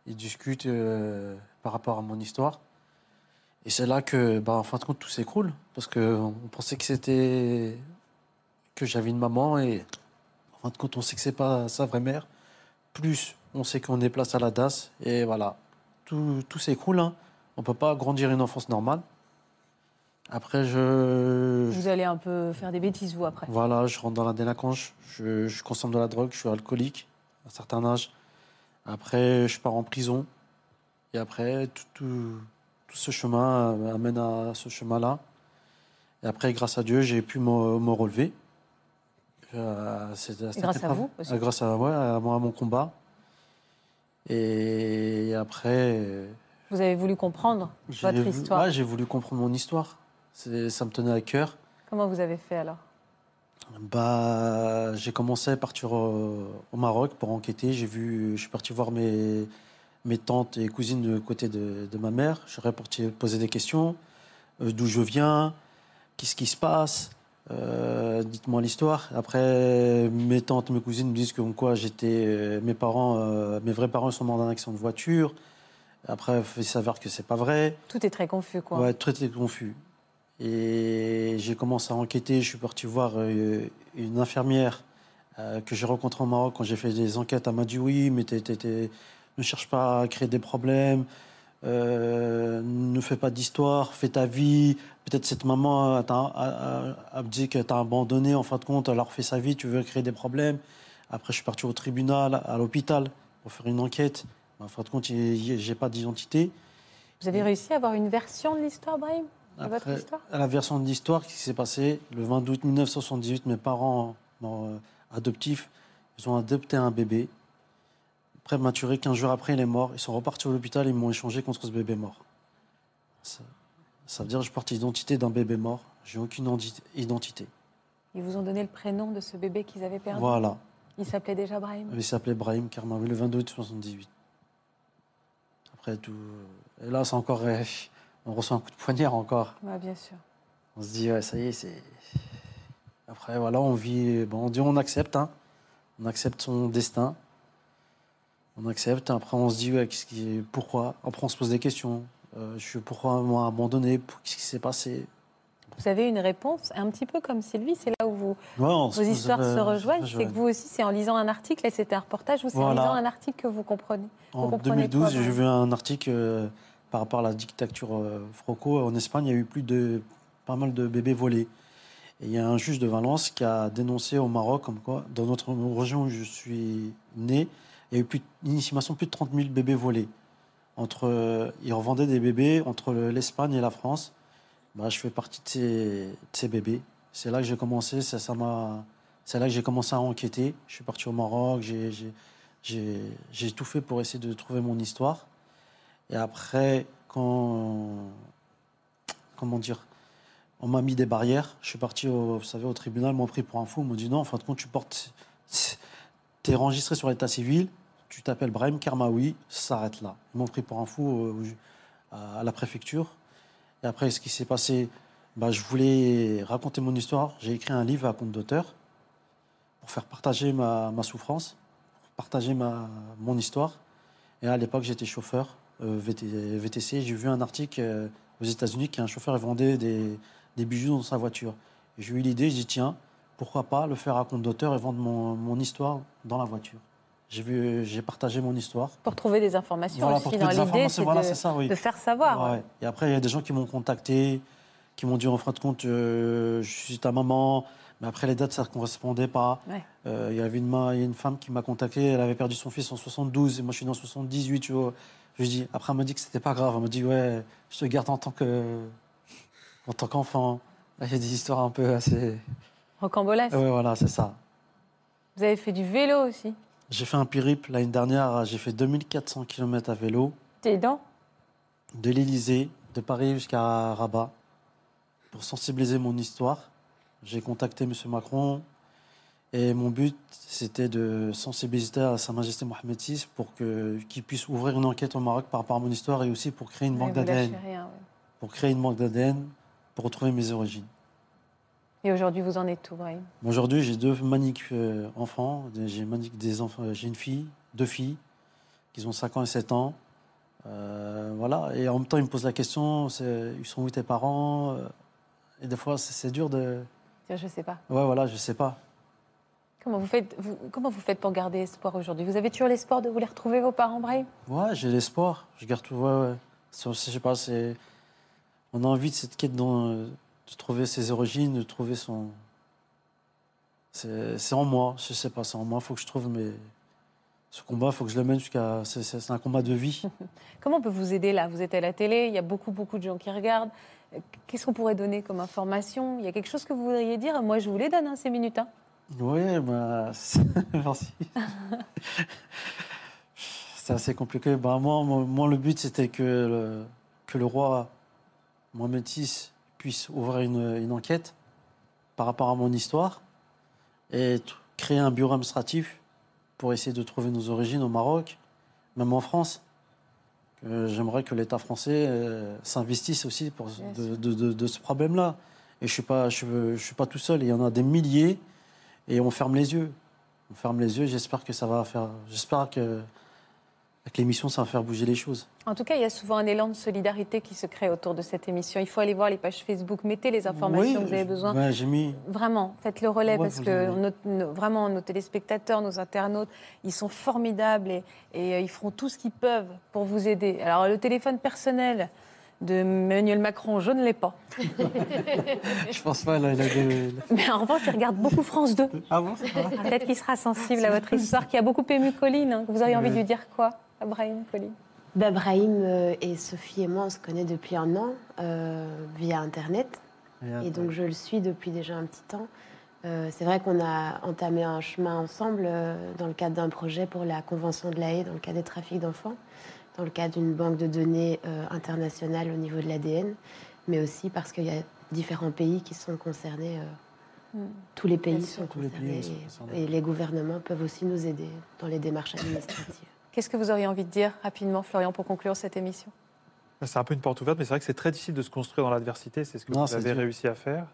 Il discute euh, par rapport à mon histoire. Et c'est là que, bah, en fin de compte, tout s'écroule. Parce qu'on pensait que c'était. que j'avais une maman. Et en fin de compte, on sait que c'est pas sa vraie mère. Plus, on sait qu'on est place à la DAS. Et voilà. Tout, tout s'écroule. Hein. On peut pas grandir une enfance normale. Après, je. Vous allez un peu faire des bêtises, vous, après. Voilà, je rentre dans la délinquance, je, je consomme de la drogue, je suis alcoolique à un certain âge. Après, je pars en prison. Et après, tout, tout, tout ce chemin euh, amène à ce chemin-là. Et après, grâce à Dieu, j'ai pu me, me relever. Euh, c'est- cette grâce à vous aussi. Euh, Grâce à, ouais, à, moi, à mon combat. Et après, euh, Vous avez voulu comprendre votre histoire. ouais, j'ai voulu comprendre mon histoire. Ça me tenait à cœur. Comment vous avez fait alors? Bah, j'ai commencé à partir au, au Maroc pour enquêter. J'ai vu, je suis parti voir mes, mes tantes et cousines de côté de, de ma mère. J'aurais posé des questions. Euh, D'où je viens? Qu'est-ce qui se passe? Euh, Dites-moi l'histoire. Après, mes tantes, mes cousines me disent que quoi j'étais, euh, mes parents, euh, mes vrais parents sont morts d'un accident de voiture. Après, il s'avère que c'est pas vrai. Tout est très confus, quoi. Ouais, très très confus. Et j'ai commencé à enquêter. Je suis parti voir euh, une infirmière que j'ai rencontrée au Maroc quand j'ai fait des enquêtes. Elle m'a dit oui, mais t'es- t'es- t'es- ne cherche pas à créer des problèmes. Euh, ne fais pas d'histoire, fais ta vie. Peut-être cette maman a, a, a- a dit que t'as abandonné. En fin de compte, elle a refait sa vie. Tu veux créer des problèmes. Après, je suis parti au tribunal, à l'hôpital, pour faire une enquête. En fin de compte, j'ai pas d'identité. Vous avez réussi à avoir une version de l'histoire, Brahim de votre histoire? la version de l'histoire qui s'est passée le 20 août 1978, mes parents euh, adoptifs, ils ont adopté un bébé prématuré. 15 jours après, il est mort. Ils sont repartis à l'hôpital et ils m'ont échangé contre ce bébé mort. Ça, ça veut dire que je porte l'identité d'un bébé mort. J'ai aucune identité. Ils vous ont donné le prénom de ce bébé qu'ils avaient perdu Voilà. Il s'appelait déjà Brahim Il s'appelait Brahim Karmawi le 22 août 78. Après tout. Et là, c'est encore. On reçoit un coup de poignard encore. Ouais, bien sûr. On se dit, ouais, ça y est, c'est. Après, voilà, on vit. Bon, on dit, on accepte, hein. On accepte son destin. On accepte. Après, on se dit, ouais, qu'est-ce qui... pourquoi? Après, on se pose des questions. Euh, je suis pourquoi m'a abandonné? Qu'est-ce qui s'est passé? Vous avez une réponse, un petit peu comme Sylvie, c'est là où vous, Ouais, vos histoires se rejoignent. C'est que vous aussi, c'est en lisant un article, et c'était un reportage, vous, c'est en lisant un article que vous comprenez. Vous En comprenez 2012, quoi, j'ai vu un article euh, par rapport à la dictature euh, Franco. En Espagne, il y a eu plus de pas mal de bébés volés. Et il y a un juge de Valence qui a dénoncé au Maroc, comme quoi, dans notre région où je suis né, il y a eu plus, une estimation plus de 30 000 bébés volés. Entre, euh, ils revendaient des bébés entre le- l'Espagne et la France. Bah, je fais partie de ces, bébés. C'est là que j'ai commencé. Ça, ça m'a, c'est là que j'ai commencé à enquêter. Je suis parti au Maroc. J'ai, j'ai, j'ai, tout fait pour essayer de trouver mon histoire. Et après, quand, comment dire, on m'a mis des barrières. Je suis parti, au, vous savez, au tribunal, m'ont pris pour un fou. Ils m'ont dit non, en fin de compte, tu portes, t'es enregistré sur l'état civil, tu t'appelles Brahim Kermaoui, ça s'arrête là. Ils m'ont pris pour un fou au- à, la préfecture. Et après, ce qui s'est passé, bah, je voulais raconter mon histoire. J'ai écrit un livre à compte d'auteur pour faire partager ma, souffrance, partager ma, mon histoire. Et à l'époque, j'étais chauffeur euh, VT VTC. J'ai vu un article euh, aux États-Unis qu'un chauffeur vendait des, bijoux dans sa voiture. J'ai eu l'idée, j'ai dit tiens, pourquoi pas le faire à compte d'auteur et vendre mon, mon histoire dans la voiture. J'ai vu, j'ai partagé mon histoire. Pour trouver des informations Voilà, aussi. pour dans trouver des l'idée, informations, c'est voilà, de, c'est ça, oui. de faire savoir. Ouais. Et après, il y a des gens qui m'ont contacté, qui m'ont dit en fin de compte, euh, je suis ta maman. Mais après, les dates, ça ne correspondait pas. Ouais. Euh, il y avait une, ma- il y a une femme qui m'a contacté, elle avait perdu son fils en 72, et moi je suis né en 78. Tu vois. Je lui dis, après, elle m'a dit que c'était pas grave. Elle m'a dit, ouais, je te garde en tant que, en tant qu'enfant. Là, Il y a des histoires un peu assez. Rocambolesque. Ouais, voilà, c'est ça. Vous avez fait du vélo aussi. J'ai fait un périple l'année dernière, j'ai fait 2400 km à vélo. T'es dents de l'Élysée, de Paris jusqu'à Rabat, pour sensibiliser mon histoire. J'ai contacté M. Macron et mon but, c'était de sensibiliser à Sa Majesté Mohamed VI pour qu'il puisse ouvrir une enquête au Maroc par rapport à mon histoire et aussi pour créer une banque d'ADN. ouais. Pour créer une banque d'ADN, pour retrouver mes origines. Et aujourd'hui, vous en êtes où, Brahim? Aujourd'hui, j'ai deux magnifiques euh, enfants. J'ai magnifiques des enfants. J'ai une fille, deux filles, qui ont 5 ans et 7 ans. Euh, voilà. Et en même temps, ils me posent la question ils sont où tes parents Euh, Et des fois, c'est, dur de. Je sais pas. Ouais, voilà, je sais pas. Comment vous faites, vous- comment vous faites pour garder espoir aujourd'hui? Vous avez toujours l'espoir de vous les retrouver, vos parents, Brahim? Ouais, j'ai l'espoir. Je garde tout. Ouais, ouais. Je sais pas, c'est. On a envie de cette quête dans- de trouver ses origines, de trouver son. C'est, en moi, je sais pas, c'est en moi. Il faut que je trouve mes. Ce combat, il faut que je le mène jusqu'à. C'est, un combat de vie. Comment on peut vous aider là? Vous êtes à la télé, il y a beaucoup, beaucoup de gens qui regardent. Qu'est-ce qu'on pourrait donner comme information? Il y a quelque chose que vous voudriez dire? Moi, je vous les donne, hein, ces minutes. hein. Oui, bah, merci. c'est assez compliqué. Bah, moi, moi, moi, le but, c'était que le, que le roi Mohamed VI puisse ouvrir une, une enquête par rapport à mon histoire et créer un bureau administratif pour essayer de trouver nos origines au Maroc, même en France. J'aimerais que l'État français euh, s'investisse aussi pour de, de- de- de ce problème-là. Et je ne suis, pas- je, je suis pas tout seul, il y en a des milliers et on ferme les yeux. On ferme les yeux, j'espère que ça va faire. J'espère que avec l'émission, ça va faire bouger les choses. En tout cas, il y a souvent un élan de solidarité qui se crée autour de cette émission. Il faut aller voir les pages Facebook, mettez les informations Oui, que vous avez besoin. ouais, j'ai mis. Vraiment, faites le relais Ouais, parce que avez- nos- nos- vraiment nos téléspectateurs, nos internautes, ils sont formidables et, et, euh, ils feront tout ce qu'ils peuvent pour vous aider. Alors le téléphone personnel de Emmanuel Macron, je ne l'ai pas. Je pense pas, là, il a des. Mais en revanche, il regarde beaucoup France 2. Ah bon Peut-être qu'il sera sensible à votre histoire qui a beaucoup ému Colline. hein. Vous auriez envie de lui dire quoi? Brahim, Pauline bah, Brahim euh, et Sophie et moi, on se connaît depuis un an euh, via Internet. Et donc je le suis depuis déjà un petit temps. Euh, c'est vrai qu'on a entamé un chemin ensemble dans le cadre d'un projet pour la Convention de la haie, dans le cas des trafics d'enfants, dans le cadre d'une banque de données internationale au niveau de l'ADN, mais aussi parce qu'il y a différents pays qui sont concernés. Hmm. Tous les pays sont concernés, et les gouvernements peuvent aussi nous aider dans les démarches administratives. Qu'est-ce que vous auriez envie de dire rapidement, Florian, pour conclure cette émission? C'est un peu une porte ouverte, mais c'est vrai que c'est très difficile de se construire dans l'adversité. C'est ce que vous avez réussi à faire.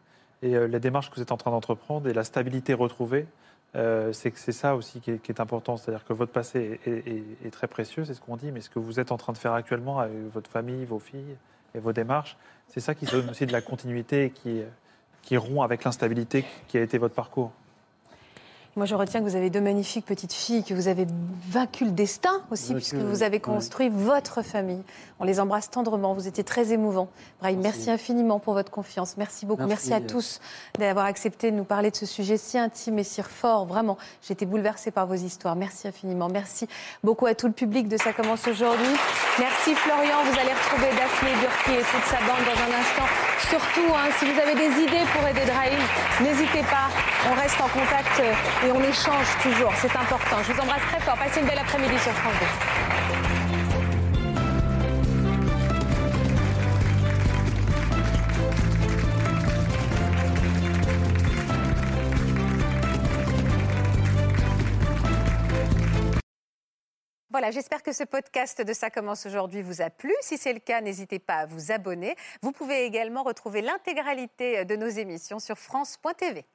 Et euh, les démarches que vous êtes en train d'entreprendre et la stabilité retrouvée, euh, c'est que c'est ça aussi qui est, important. C'est-à-dire que votre passé est, très précieux, c'est ce qu'on dit, mais ce que vous êtes en train de faire actuellement avec votre famille, vos filles et vos démarches, c'est ça qui donne aussi de la continuité et qui, qui rompt avec l'instabilité qui a été votre parcours. Moi, je retiens que vous avez deux magnifiques petites filles, que vous avez vaincu le destin aussi, puisque vous avez construit votre famille. On les embrasse tendrement. Vous étiez très émouvant. Brahim, merci. infiniment pour votre confiance. Merci beaucoup. Merci, à tous d'avoir accepté de nous parler de ce sujet si intime et si fort. Vraiment, j'ai été bouleversée par vos histoires. Merci infiniment. Merci beaucoup à tout le public de Ça commence aujourd'hui. Merci Florian. Vous allez retrouver Daphné Burki et toute sa bande dans un instant. Surtout, hein, si vous avez des idées pour aider Brahim, n'hésitez pas. On reste en contact et on échange toujours. C'est important. Je vous embrasse très fort. Passez une belle après-midi sur France 2. Voilà, j'espère que ce podcast de Ça commence aujourd'hui vous a plu. Si c'est le cas, n'hésitez pas à vous abonner. Vous pouvez également retrouver l'intégralité de nos émissions sur France.tv.